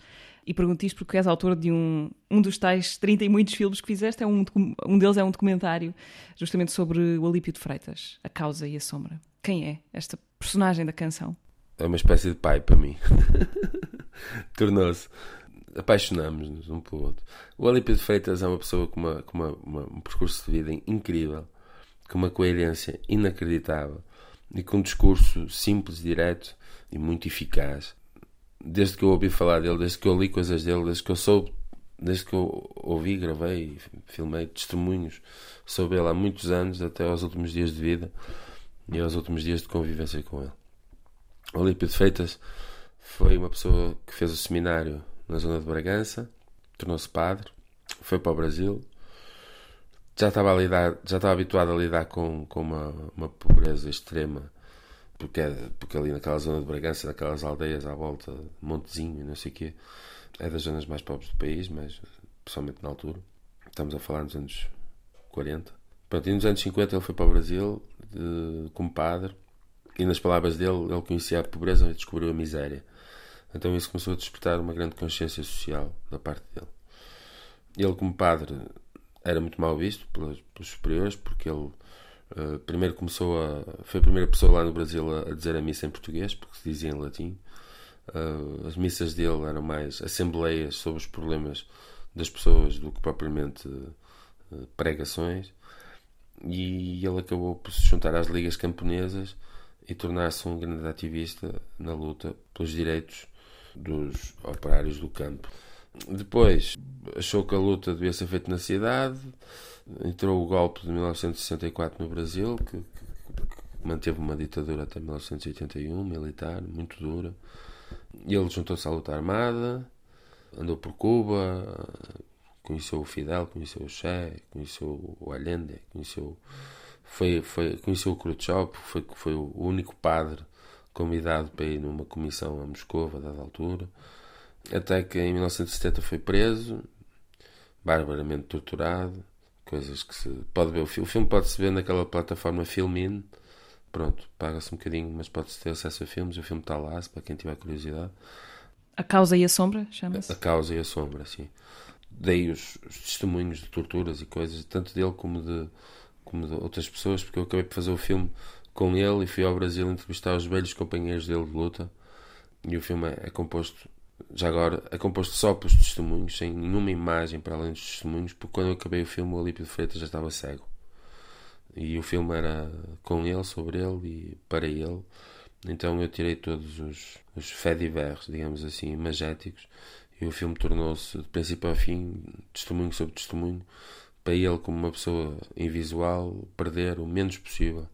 E pergunto isto porque és autor de um, um dos tais 30 e muitos filmes que fizeste. É um, um deles é um documentário justamente sobre o Alípio de Freitas, A Causa e a Sombra. Quem é esta personagem da canção? É uma espécie de pai para mim. (laughs) Tornou-se. Apaixonamos-nos um pelo outro. O Olímpio de Freitas é uma pessoa com, uma, com uma, uma, um percurso de vida incrível, com uma coerência inacreditável e com um discurso simples, direto e muito eficaz. Desde que eu ouvi falar dele, desde que eu li coisas dele, desde que eu soube, desde que eu ouvi, gravei, filmei testemunhos sobre ele há muitos anos, até aos últimos dias de vida e aos últimos dias de convivência com ele. Olímpio de Feitas foi uma pessoa que fez o seminário na zona de Bragança, tornou-se padre, foi para o Brasil, já estava, a lidar, já estava habituado a lidar com, com uma, uma pobreza extrema, porque, é, porque ali naquela zona de Bragança, naquelas aldeias à volta Montezinho e não sei o quê, é das zonas mais pobres do país, mas principalmente na altura. Estamos a falar nos anos 40. Pronto, e nos anos 50 ele foi para o Brasil de, como padre e nas palavras dele ele conhecia a pobreza e descobriu a miséria. Então isso começou a despertar uma grande consciência social da parte dele. Ele como padre era muito mal visto pelos, pelos superiores porque ele uh, primeiro começou a foi a primeira pessoa lá no Brasil a, a dizer a missa em português porque se dizia em latim. Uh, as missas dele eram mais assembleias sobre os problemas das pessoas do que propriamente uh, pregações e ele acabou por se juntar às ligas camponesas e tornar-se um grande ativista na luta pelos direitos dos operários do campo. Depois achou que a luta devia ser feita na cidade, entrou o golpe de 1964 no Brasil, que, que, manteve uma ditadura até 1981, militar, muito dura. E ele juntou-se à luta armada, andou por Cuba, conheceu o Fidel, conheceu o Che, conheceu o Allende, conheceu foi, foi, conheceu o Khrushchev, foi, foi o único padre convidado para ir numa comissão a Moscou a dada altura, até que em 1970 foi preso, barbaramente torturado, coisas que se pode ver o filme, o filme pode-se ver naquela plataforma Filmin, pronto, paga-se um bocadinho, mas pode-se ter acesso a filmes, o filme está lá, para quem tiver curiosidade. A Causa e a Sombra, chama-se? A Causa e a Sombra, sim dei os, os, testemunhos de torturas e coisas, tanto dele como de, como de outras pessoas, porque eu acabei por fazer o filme com ele e fui ao Brasil entrevistar os velhos companheiros dele de luta. E o filme é, composto, já agora, é composto só pelos testemunhos, sem nenhuma imagem para além dos testemunhos, porque quando eu acabei o filme, o Alípio de Freitas já estava cego. E o filme era com ele, sobre ele e para ele. Então eu tirei todos os, os fediverres, digamos assim, magéticos, e o filme tornou-se, de princípio a fim, testemunho sobre testemunho, para ele, como uma pessoa invisual, perder o menos possível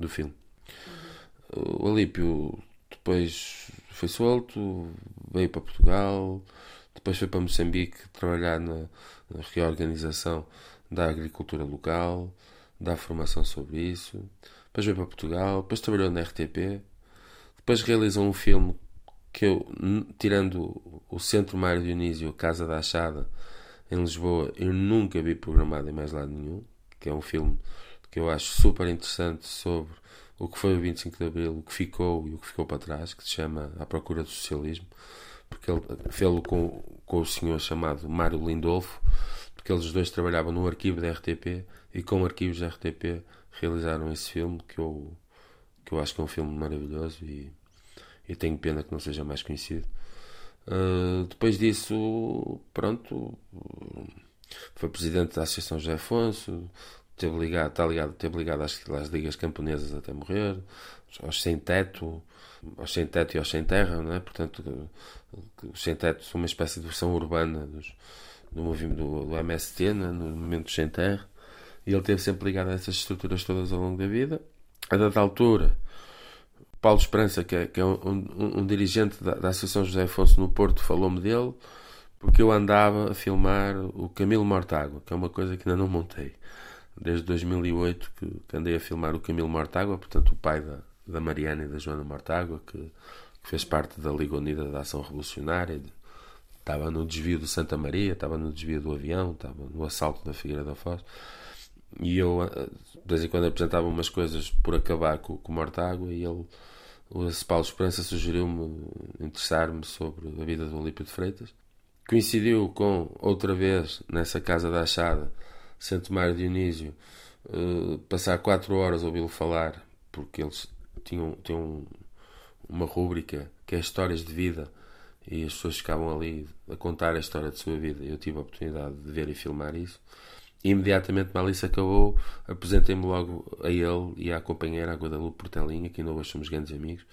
do filme. O Alípio depois foi solto, veio para Portugal, depois foi para Moçambique trabalhar na, na reorganização da agricultura local, dar formação sobre isso. Depois veio para Portugal, depois trabalhou na RTP, depois realizou um filme que eu, tirando o Centro Mário Dionísio, Casa da Achada, em Lisboa, eu nunca vi programado em mais lado nenhum, que é um filme que eu acho super interessante sobre o que foi o 25 de Abril, o que ficou e o que ficou para trás, que se chama A Procura do Socialismo, porque ele fez-lo com, com o senhor chamado Mário Lindolfo, porque eles dois trabalhavam no arquivo da RTP e com arquivos da RTP realizaram esse filme que eu, que eu acho que é um filme maravilhoso e, e tenho pena que não seja mais conhecido. Uh, depois disso, pronto, foi presidente da Associação José Afonso, teve ligado, está ligado, teve ligado às, às ligas camponesas até morrer, aos sem teto, aos sem teto e aos sem terra, não é? Portanto, os sem teto são uma espécie de versão urbana dos, do movimento do, MST, né? no movimento dos sem terra, e ele teve sempre ligado a essas estruturas todas ao longo da vida. A dada altura, Paulo Esperança, que é, que é um, um, um, dirigente da, da Associação José Afonso no Porto, falou-me dele porque eu andava a filmar o Camilo Mortágua, que é uma coisa que ainda não montei. Desde 2008 que, que andei a filmar o Camilo Mortágua, portanto o pai da, da Mariana e da Joana Mortágua, que, que fez parte da Liga Unida da Ação Revolucionária. Estava no desvio do Santa Maria, estava no desvio do avião, estava no assalto da Figueira da Foz. E eu, eh, de vez em quando, apresentava umas coisas por acabar com, com Mortágua e ele o Paulo Esperança sugeriu-me interessar-me sobre a vida do Olímpio de Freitas. Coincidiu com, outra vez, nessa casa da Achada, Santo Mário Dionísio, uh, passar quatro horas a ouvi-lo falar, porque eles tinham, tinham uma rúbrica que é Histórias de Vida, e as pessoas ficavam ali a contar a história de sua vida. Eu tive a oportunidade de ver e filmar isso. E imediatamente mal isso acabou, apresentei-me logo a ele e à companheira, a Guadalupe Portelinha, que ainda hoje somos grandes amigos,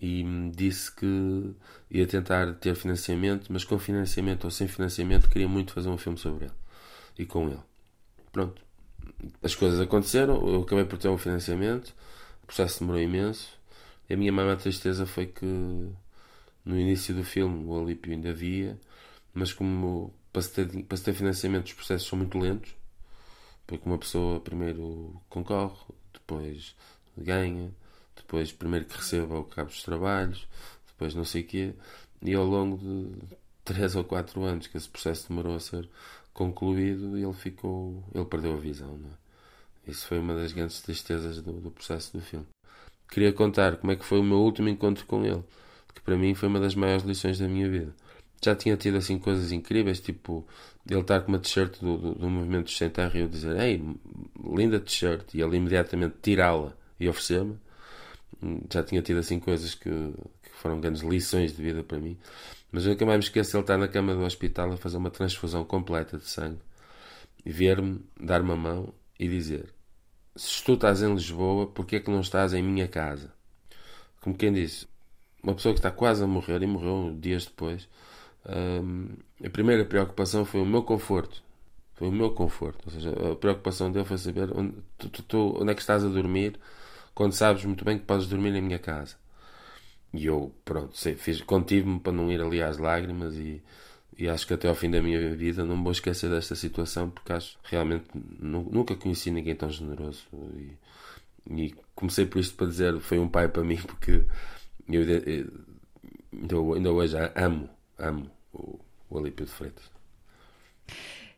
e disse que ia tentar ter financiamento, mas com financiamento ou sem financiamento, queria muito fazer um filme sobre ele e com ele. Pronto, as coisas aconteceram, eu acabei por ter um financiamento, o processo demorou imenso, e a minha maior tristeza foi que no início do filme o Alípio ainda havia, mas como para se ter, para se ter financiamento os processos são muito lentos, porque uma pessoa primeiro concorre, depois ganha, depois primeiro que receba o cabo dos trabalhos, depois não sei o quê, e ao longo de 3 ou 4 anos que esse processo demorou a ser concluído, ele ficou. ele perdeu a visão. É? Isso foi uma das grandes tristezas do, do processo do filme. Queria contar como é que foi o meu último encontro com ele, que para mim foi uma das maiores lições da minha vida já tinha tido assim coisas incríveis, tipo ele estar com uma t-shirt do, do, do, movimento Sem Terra e eu dizer, ei, linda t-shirt, e ele imediatamente tirá-la e oferecer-me. Já tinha tido assim coisas que, que, foram grandes lições de vida para mim. Mas eu nunca mais me esqueço ele estar na cama do hospital a fazer uma transfusão completa de sangue e ver-me, dar-me a mão e dizer: Se tu estás em Lisboa, porquê é que não estás em minha casa? Como quem disse, uma pessoa que está quase a morrer e morreu dias depois um, a primeira preocupação foi o meu conforto. Foi o meu conforto. Ou seja, a preocupação dele foi saber onde, tu, tu, onde é que estás a dormir quando sabes muito bem que podes dormir na minha casa. E eu, pronto, fiz, contive-me para não ir ali às lágrimas e, e acho que até ao fim da minha vida não vou esquecer desta situação porque acho realmente nunca conheci ninguém tão generoso. E, e comecei por isto para dizer foi um pai para mim (laughs) porque eu, eu, eu ainda, ainda hoje amo, amo o, o Alípio de Freitas.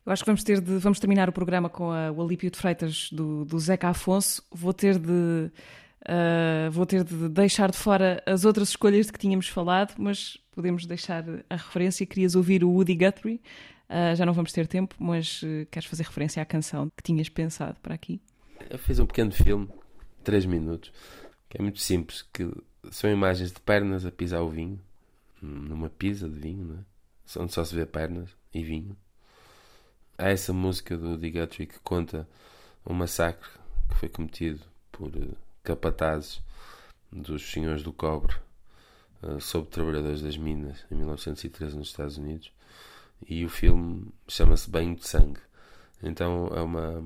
Eu acho que vamos ter de vamos terminar o programa com a, o Alípio de Freitas do, do Zeca Afonso. Vou ter de uh, vou ter de deixar de fora as outras escolhas de que tínhamos falado, mas podemos deixar a referência. Querias ouvir o Woody Guthrie? Uh, já não vamos ter tempo, mas uh, queres fazer referência à canção que tinhas pensado para aqui? Eu fiz um pequeno filme, 3 minutos, que é muito simples, que são imagens de pernas a pisar o vinho, numa pisa de vinho, não é? onde só se vê pernas e vinho. Há essa música do Woody Guthrie que conta um massacre que foi cometido por uh, capatazes dos senhores do cobre uh, sobre trabalhadores das minas em 1913 nos Estados Unidos e o filme chama-se Banho de Sangue. Então é uma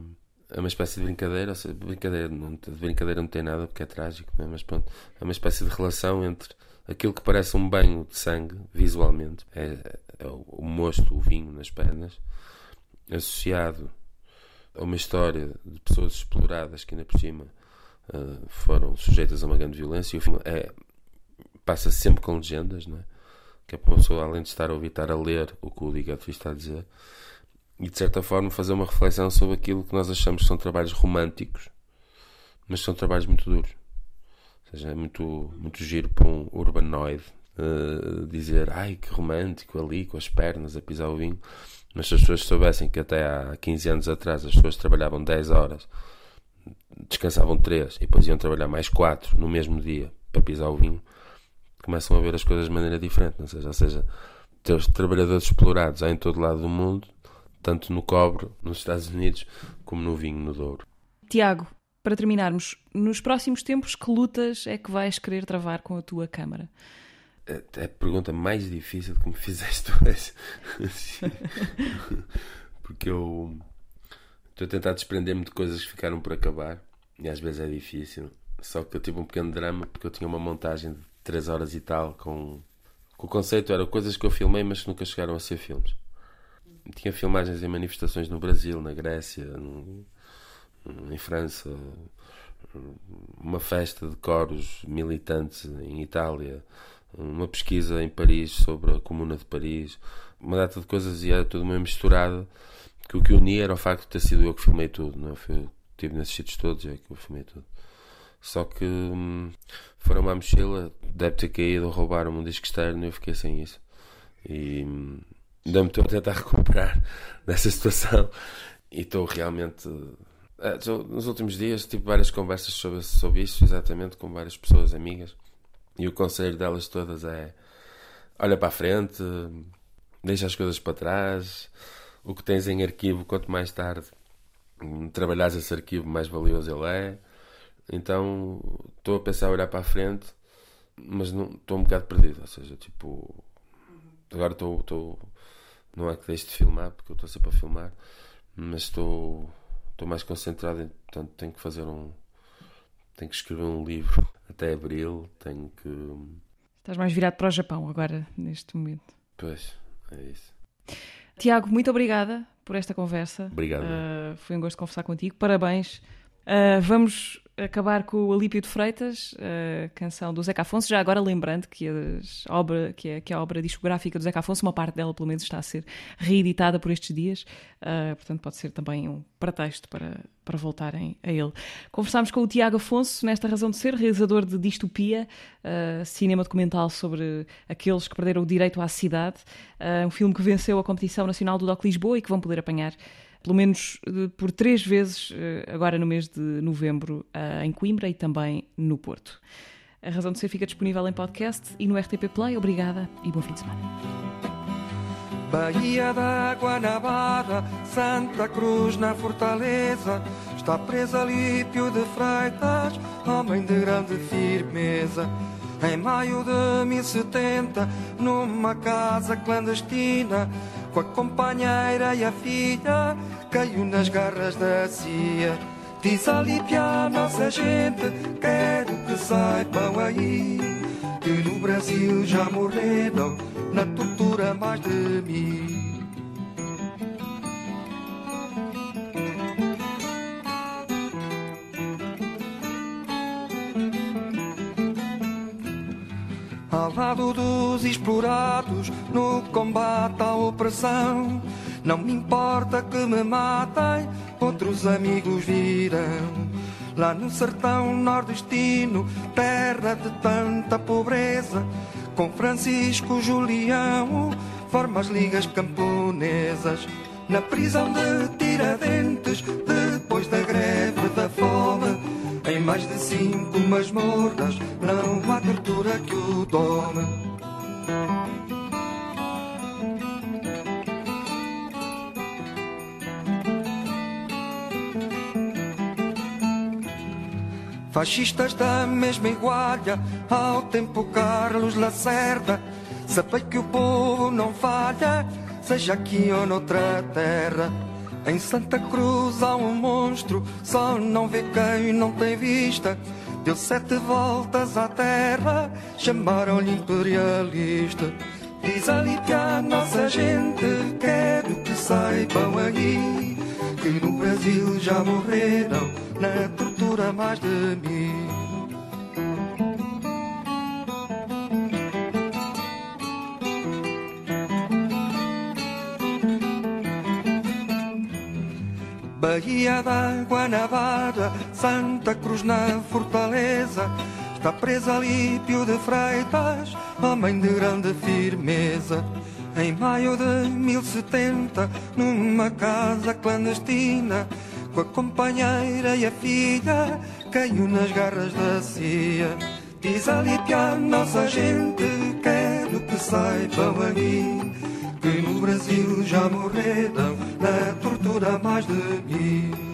é uma espécie de brincadeira, seja, brincadeira não, de brincadeira não tem nada porque é trágico, é? mas pronto, é uma espécie de relação entre aquilo que parece um banho de sangue visualmente, é, é o, o mosto, o vinho nas pernas, associado a uma história de pessoas exploradas que ainda por cima uh, foram sujeitas a uma grande violência. E o filme é, passa sempre com legendas, não é? que é uma pessoa, além de estar a ouvir, estar a ler o que o Ligato está a dizer e de certa forma fazer uma reflexão sobre aquilo que nós achamos que são trabalhos românticos, mas são trabalhos muito duros. Ou seja, é muito, muito giro para um urbanoide uh, dizer ai que romântico ali com as pernas a pisar o vinho, Mas se as pessoas soubessem que até há 15 anos atrás as pessoas trabalhavam 10 horas, descansavam 3 e depois iam trabalhar mais 4 no mesmo dia para pisar o vinho, começam a ver as coisas de maneira diferente. Ou seja, ou seja os trabalhadores explorados há em todo lado do mundo, tanto no cobre, nos Estados Unidos, como no vinho, no Douro. Tiago, para terminarmos, nos próximos tempos, que lutas é que vais querer travar com a tua Câmara? É, é a pergunta mais difícil que me (laughs) fizeste hoje. (laughs) Porque eu estou a tentar desprender-me de coisas que ficaram por acabar e às vezes é difícil. Só que eu tive um pequeno drama porque eu tinha uma montagem de 3 horas e tal com o conceito era coisas que eu filmei, mas que nunca chegaram a ser filmes. Tinha filmagens em manifestações no Brasil, na Grécia, no, em França, uma festa de coros militantes em Itália, uma pesquisa em Paris sobre a Comuna de Paris, uma data de coisas e era tudo meio misturado. Que o que unia era o facto de ter sido eu que filmei tudo, não é? Foi, estive nesses sítios todos é que eu filmei tudo. Só que hum, foram uma mochila, deve ter caído, roubaram um disco externo e eu fiquei sem isso. E hum, ainda me estou a tentar (laughs) recuperar dessa situação e estou realmente. É, nos últimos dias tive várias conversas sobre, sobre isso, exatamente com várias pessoas amigas. E o conselho delas todas é: olha para a frente, deixa as coisas para trás. O que tens em arquivo, quanto mais tarde trabalhares esse arquivo, mais valioso ele é. Então estou a pensar a olhar para a frente, mas estou um bocado perdido. Ou seja, tipo, agora estou. não é que deixe de filmar, porque eu estou sempre a filmar, mas estou, estou mais concentrado em. Portanto, tenho que fazer um. Tenho que escrever um livro até abril. Tenho que. Estás mais virado para o Japão agora, neste momento. Pois, é isso. Tiago, muito obrigada por esta conversa. Obrigado. Uh, foi um gosto conversar contigo. Parabéns. Uh, vamos acabar com o Alípio de Freitas, a canção do Zeca Afonso, já agora lembrando que, a obra, que, a, que a obra discográfica do Zeca Afonso, uma parte dela pelo menos está a ser reeditada por estes dias, uh, portanto pode ser também um pretexto para, para voltarem a ele. Conversámos com o Tiago Afonso, nesta razão de ser, realizador de Distopia, uh, cinema documental sobre aqueles que perderam o direito à cidade, uh, um filme que venceu a competição nacional do DOC Lisboa e que vão poder apanhar pelo menos eh, por três vezes eh, agora no mês de novembro eh, em Coimbra e também no Porto. A razão de ser fica disponível em podcast e no RTP Play. Obrigada e bom fim de semana. Bahia da Guanabara, Santa Cruz na Fortaleza, está presa Lípio de Freitas, homem de grande firmeza. Em maio de 1070, numa casa clandestina, com a companheira e a filha, caiu nas garras da CIA. Diz a Lípia, nossa gente, quero que saibam aí, que no Brasil já morreram na tortura mais de mil. Ao lado dos explorados, no combate à opressão. Não me importa que me matem, outros amigos virão. Lá no sertão nordestino, terra de tanta pobreza, com Francisco Julião, forma as ligas camponesas. Na prisão de Tiradentes, depois da greve da fome, em mais de cinco masmorras, não há tortura que o tome. Fascistas da mesma igualha, ao tempo Carlos Lacerda, sabei que o povo não falha, seja aqui ou noutra terra. Em Santa Cruz há um monstro, só não vê quem não tem vista. Deu sete voltas à terra, chamaram-lhe imperialista. Diz ali que a nossa gente quero que saibam aí que no Brasil já morreram na tortura mais de mil. Bahia da Guanabara, Santa Cruz na Fortaleza, está presa Lípio de Freitas, homem de grande firmeza. Em maio de 1070, numa casa clandestina, com a companheira e a filha, caiu nas garras da CIA. Diz a nossa gente, quero que saibam aqui, que no Brasil já morreram na tortura mais de mil.